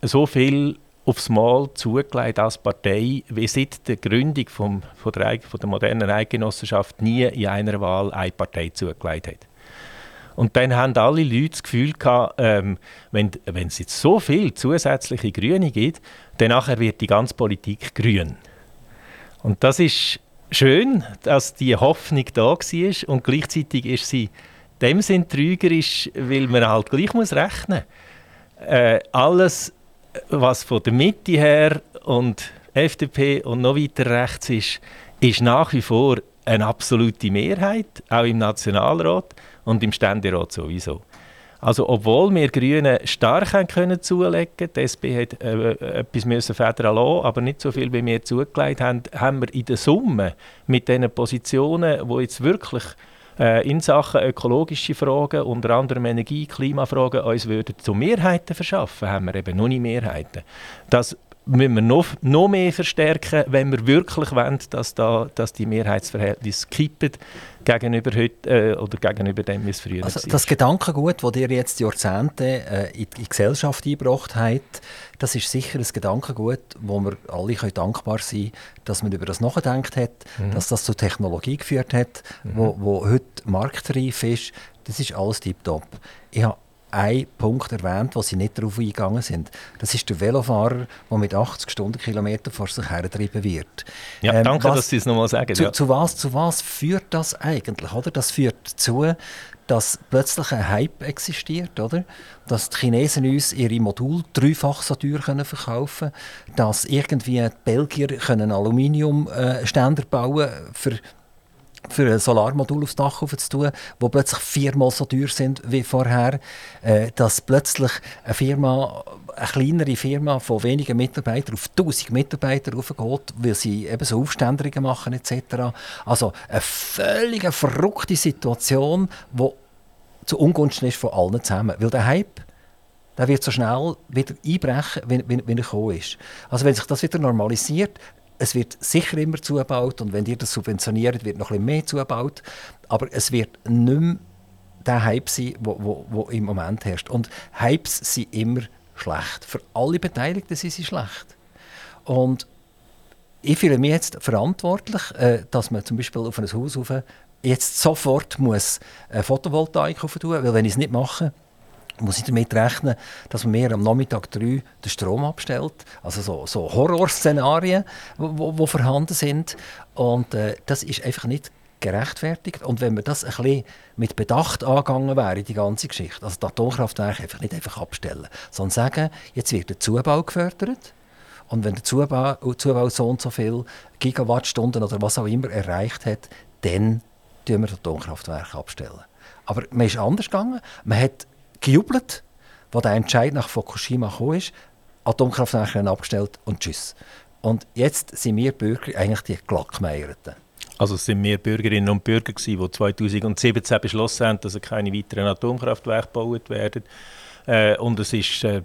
so viel aufs Mal zugelegt als Partei, wie seit der Gründung vom, von, der, von der modernen Eidgenossenschaft nie in einer Wahl eine Partei zugelegt hat. Und dann haben alle Leute das Gefühl gehabt, ähm, wenn, wenn es jetzt so viel zusätzliche Grüne gibt, dann nachher wird die ganze Politik grün. Und das ist schön, dass die Hoffnung da war und gleichzeitig ist sie dem sind trügerisch, weil man halt gleich muss rechnen Äh, alles, was von der Mitte her und FDP und noch weiter rechts ist, ist nach wie vor eine absolute Mehrheit, auch im Nationalrat und im Ständerat sowieso. Also obwohl wir Grünen stark haben können zulegen, die SP hat äh, etwas müssen federal lassen, aber nicht so viel wie wir zugelegt haben, haben wir in der Summe mit diesen Positionen, wo jetzt wirklich äh, in Sachen ökologische Fragen, unter anderem Energie-, Klimafragen, uns würden zu Mehrheiten verschaffen, haben wir eben noch nicht Mehrheiten. Das müssen wir noch, noch mehr verstärken, wenn wir wirklich wollen, dass, da, dass die Mehrheitsverhältnisse kippen gegenüber heute äh, oder gegenüber dem, wie es früher also, war. Das Gedankengut, das ihr jetzt Jahrzehnte äh, in die Gesellschaft eingebracht habt, das ist sicher ein Gedankengut, wo wir alle können dankbar sein können, dass man über das nachgedacht hat, mhm. dass das zur Technologie geführt hat, mhm. wo, wo heute marktreif ist. Das ist alles tiptop. Ich habe einen Punkt erwähnt, wo sie nicht darauf eingegangen sind. Das ist der Velofahrer, der mit 80 Stundenkilometern vor sich hergetrieben wird. Ja, ähm, danke, was, dass Sie es nochmal sagen. Zu, ja. zu, was, zu was führt das eigentlich? Oder? Das führt dazu, dass plötzlich ein Hype existiert, oder? Dass die Chinesen uns ihre Module dreifach so teuer können verkaufen können, dass irgendwie die Belgier können Aluminiumständer äh, bauen für für ein Solarmodul aufs Dach zu tun, die plötzlich viermal so teuer sind wie vorher, äh, dass plötzlich eine Firma, eine kleinere Firma von wenigen Mitarbeitern auf 1000 Mitarbeiter raufgeht, weil sie eben so Aufständerungen machen etc. Also eine völlig verrückte Situation, die zu Ungunsten ist von allen zusammen. Weil der Hype der wird so schnell wieder einbrechen, wenn, wenn, wenn er gekommen ist. Also wenn sich das wieder normalisiert, es wird sicher immer zugebaut und wenn ihr das subventioniert, wird noch ein bisschen mehr zugebaut. Aber es wird nicht mehr der Hype sein, wo im Moment herrscht. Und Hypes sind immer schlecht. Für alle Beteiligten sind sie schlecht. Und ich fühle mich jetzt verantwortlich, äh, dass man zum Beispiel auf ein Haus rauf jetzt sofort muss eine Photovoltaik tun, weil wenn ich es nicht mache, muss ich damit rechnen, dass man mir am Nachmittag drei den Strom abstellt. Also so, so Horrorszenarien, die vorhanden sind. Und äh, das ist einfach nicht gerechtfertigt. Und wenn man das ein bisschen mit Bedacht angegangen wäre, die ganze Geschichte, also das Atomkraftwerk einfach nicht einfach abstellen, sondern sagen, jetzt wird der Zubau gefördert. Und wenn der Zubau, Zubau so und so viel Gigawattstunden oder was auch immer erreicht hat, dann tun wir das Atomkraftwerk abstellen. Aber man ist anders gegangen. Man hat gejubelt, als der Entscheid nach Fukushima kam, ist, Atomkraftwerke abgestellt und tschüss. Und jetzt sind wir Bürger eigentlich die Glackmeierten. Also sind wir Bürgerinnen und Bürger, gewesen, die 2017 beschlossen haben, dass keine weiteren Atomkraftwerke gebaut werden. Äh, und es ist äh,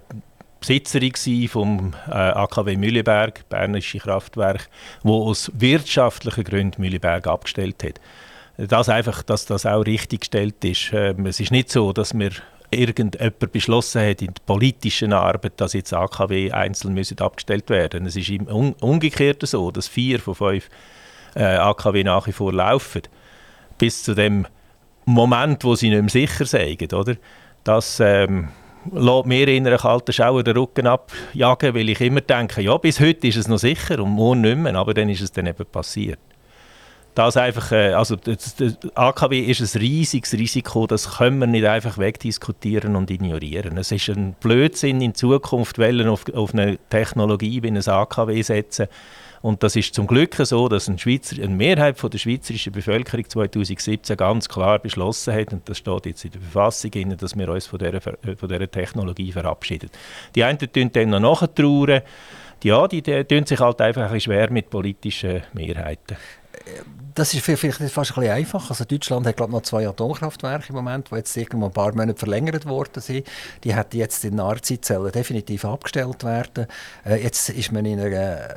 Besitzerin vom äh, AKW Mühleberg, Bernische Kraftwerk, wo aus wirtschaftlichen Gründen Mühleberg abgestellt hat. Das einfach, dass das auch richtig gestellt ist. Ähm, es ist nicht so, dass wir irgendjemand beschlossen hat in der politischen Arbeit, dass jetzt AKW einzeln müssen abgestellt werden. Es ist umgekehrt so, dass vier von fünf äh, AKW nach wie vor laufen. Bis zu dem Moment, wo sie nicht mehr sicher sind. Oder? Das ähm, lässt mir in einer kalten Schauer den Rücken abjagen, weil ich immer denke, ja, bis heute ist es noch sicher und morgen nicht mehr, aber dann ist es dann eben passiert das einfach, äh, also das, AKW ist ein riesiges Risiko, das können wir nicht einfach wegdiskutieren und ignorieren. Es ist ein Blödsinn in Zukunft, wollen auf, auf eine Technologie wie ein AKW setzen. Und das ist zum Glück so, dass ein Schweizer, eine Mehrheit von der schweizerischen Bevölkerung 2017 ganz klar beschlossen hat, und das steht jetzt in der Verfassung, dass wir uns von dieser, von dieser Technologie verabschieden. Die einen tun dann noch nachtrauern, ja, die, tun sich halt einfach ein schwer mit politischen Mehrheiten das ist vielleicht fast ein bisschen einfach. Also Deutschland hat glaube noch zwei Atomkraftwerke im Moment, die jetzt irgendwann ein paar Monate verlängert worden sind. Die hätten jetzt in naher Zeit definitiv abgestellt werden. Äh, jetzt ist man in einer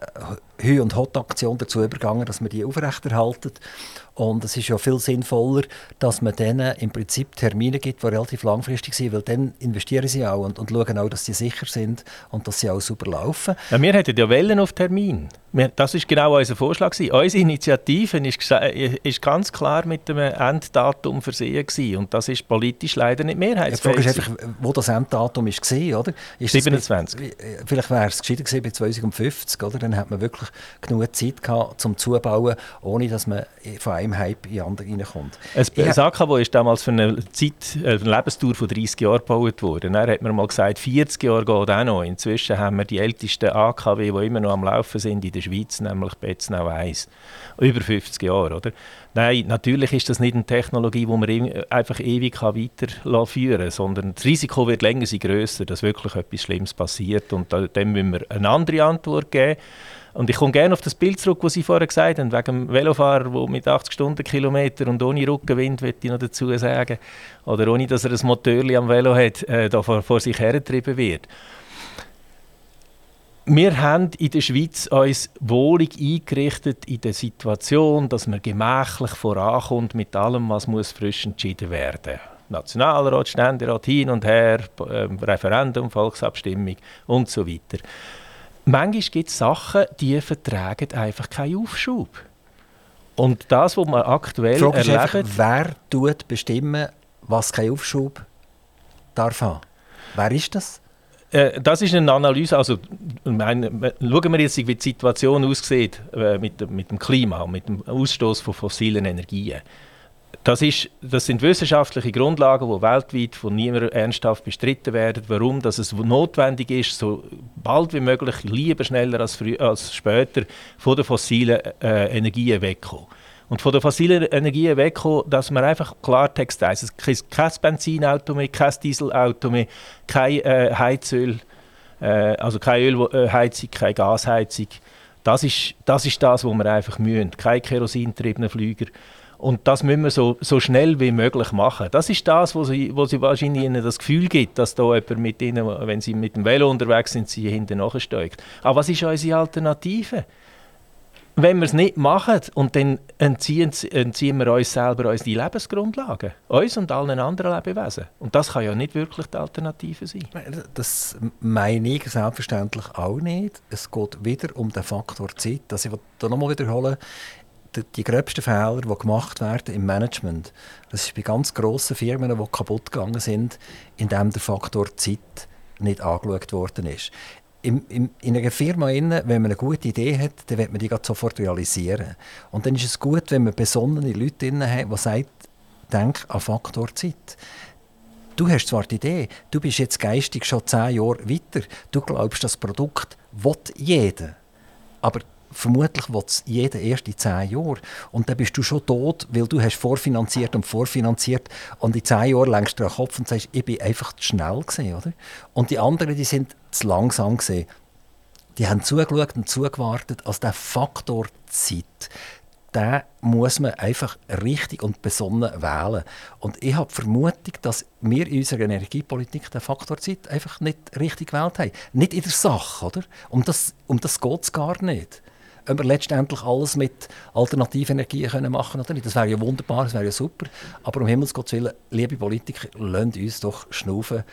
Hü- und Hot-Aktion dazu übergegangen, dass man die aufrechterhalten. Und es ist ja viel sinnvoller, dass man denen im Prinzip Termine gibt, die relativ langfristig sind, weil dann investieren sie auch und, und schauen auch, dass sie sicher sind und dass sie auch super laufen. Ja, wir hätten ja Wellen auf Termin. das ist genau unser Vorschlag. Gewesen. Unsere Initiative ist, ist ganz klar mit dem Enddatum versehen gewesen. und das ist politisch leider nicht mehrheitsfähig. Die Frage ist einfach, wo das Enddatum ist, war, oder? Ist 27. Bei, vielleicht wäre es gescheiter gewesen bei 2050, oder? Dann hat man wirklich wirklich genug Zeit gehabt, zum Zubauen, ohne dass man von einem Hype in den anderen reinkommt. Ein das AKW ist damals für eine Zeit, äh, eine Lebenstour von 30 Jahren gebaut worden. Dann hat man mal gesagt, 40 Jahre geht auch noch. Inzwischen haben wir die ältesten AKW, die immer noch am Laufen sind in der Schweiz, nämlich Betznau 1. Über 50 Jahre, oder? Nein, natürlich ist das nicht eine Technologie, die man einfach ewig weiterführen kann, sondern das Risiko wird länger sein, grösser, dass wirklich etwas Schlimmes passiert und dem müssen wir eine andere Antwort geben. Und ich komme gerne auf das Bild zurück, das Sie vorher gesagt haben, wegen dem Velofahrer, der mit 80 Stundenkilometer und ohne Rückenwind, würde ich noch dazu sagen, oder ohne, dass er ein Motorli am Velo hat, äh, da vor, vor sich hergetrieben wird wir haben in der Schweiz uns wohlig eingerichtet in der Situation, dass man gemächlich vorankommt mit allem, was muss frisch entschieden werden Nationalrat, Ständerat, hin und her, äh, Referendum, Volksabstimmung und so weiter. Manchmal gibt es Sachen, die vertragen einfach keinen Aufschub. Und das, was wir aktuell Frage erleben... Einfach, wer tut bestimmen, was kein Aufschub darf haben? Wer ist das? Äh, das ist eine Analyse, also meine, schauen wir jetzt, wie die Situation aussieht äh, mit, mit dem Klima, mit dem Ausstoß von fossilen Energien. Das, ist, das sind wissenschaftliche Grundlagen, die weltweit von niemandem ernsthaft bestritten werden, warum dass es notwendig ist, so bald wie möglich, lieber schneller als, früh, als später, von den fossilen äh, Energien wegkommen. Und von den fossilen Energien wegkommen, dass man einfach Klartext heisst. Es gibt kein Benzinauto mehr, kein Dieselauto mehr, kein äh, Heizöl, äh, also keine Ölheizung, keine Gasheizung. Das ist, das ist das, was wir einfach müssen. Keine kerosintriebenen Flüger. Und das müssen wir so, so schnell wie möglich machen. Das ist das, wo sie, wo sie wahrscheinlich ihnen das Gefühl gibt, dass da jemand mit ihnen, wenn sie mit dem Velo unterwegs sind, sie hinten nachsteigt. Aber was ist unsere Alternative? wenn wir es nicht machen und dann entziehen, entziehen wir uns selber unsere Lebensgrundlagen, uns und allen anderen Lebewesen. Und das kann ja nicht wirklich die Alternative sein. Das meine ich selbstverständlich auch nicht. Es geht wieder um den Faktor Zeit. Das ich da nochmal wiederholen die gröbsten Fehler, die gemacht werden im Management, das ist bei ganz grossen Firmen, die kaputt gegangen sind, indem der Faktor Zeit nicht angeschaut worden ist in, in, in einer Firma, wenn man eine gute Idee hat, dann wird man die sofort realisieren. Und dann ist es gut, wenn man besonnene Leute hat, die sagen, denk an Faktor Zeit. Du hast zwar die Idee, du bist jetzt geistig schon zehn Jahre weiter, du glaubst, das Produkt will jeder. Aber vermutlich will es jeder erst in zehn Jahren. Und dann bist du schon tot, weil du hast vorfinanziert und vorfinanziert und in zehn Jahren längst du den Kopf und sagst, ich bin einfach zu schnell gewesen, oder? Und die anderen, die sind zu langsam gewesen. Die haben zugeschaut und zugewartet. Also der Faktor Zeit, den muss man einfach richtig und besonnen wählen. Und ich habe die Vermutung, dass wir in unserer Energiepolitik den Faktor Zeit einfach nicht richtig gewählt haben. Nicht in der Sache, oder? Um das, um das geht es gar nicht ob wir letztendlich alles mit alternativen Energien können machen können. Das wäre ja wunderbar, das wäre ja super. Aber um Himmels Willen, liebe Politiker, lasst uns doch schnaufen,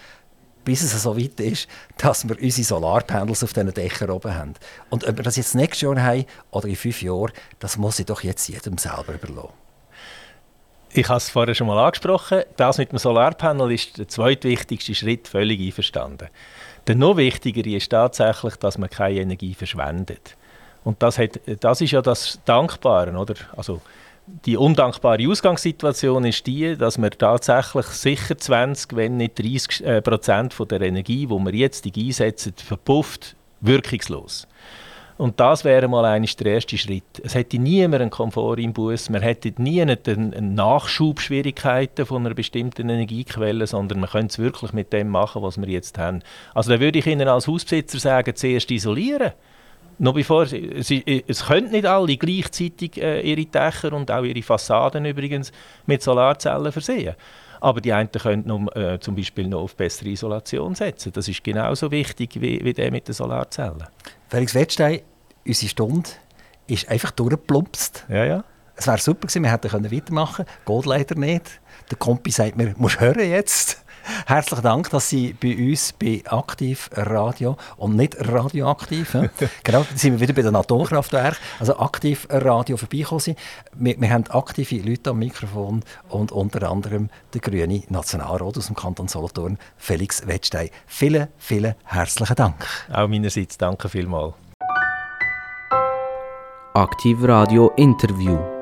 bis es so weit ist, dass wir unsere Solarpanels auf diesen Dächern oben haben. Und ob wir das jetzt nächstes Jahr haben oder in fünf Jahren, das muss ich doch jetzt jedem selber überlassen. Ich habe es vorher schon mal angesprochen. Das mit dem Solarpanel ist der zweitwichtigste Schritt, völlig einverstanden. Der noch wichtigere ist tatsächlich, dass man keine Energie verschwendet. Und das, hat, das ist ja das Dankbare, oder? Also, die undankbare Ausgangssituation ist die, dass wir tatsächlich sicher 20, wenn nicht 30 äh, Prozent von der Energie, die wir jetzt einsetzen, verpufft, wirkungslos. Und das wäre mal eigentlich der erste Schritt. Es hätte niemand einen Komfort im Bus, man hätte nie eine Nachschubschwierigkeiten von einer bestimmten Energiequelle, sondern man könnte es wirklich mit dem machen, was wir jetzt haben. Also da würde ich Ihnen als Hausbesitzer sagen, zuerst isolieren noch bevor, sie, es können nicht alle gleichzeitig äh, ihre Dächer und auch ihre Fassaden übrigens mit Solarzellen versehen. Aber die einen können noch, äh, zum Beispiel noch auf bessere Isolation setzen. Das ist genauso wichtig wie, wie der mit den Solarzellen. Felix Wettstein, unsere Stunde ist einfach durchgeplumpst. Ja, ja. Es wäre super gewesen, wir hätten weitermachen können. Geht leider nicht. Der Kompi sagt mir, musst hören jetzt. Herzlichen Dank, dass Sie bei uns bei Aktiv Radio und nicht radioaktiv, ja. genau, sind wir wieder bei den Atomkraftwerken, also Aktiv Radio vorbeikommen sind. Wir, wir haben aktive Leute am Mikrofon und unter anderem der grüne Nationalrat aus dem Kanton Solothurn, Felix Wettstein. Vielen, vielen herzlichen Dank. Auch meinerseits danke vielmals. Aktiv Radio Interview.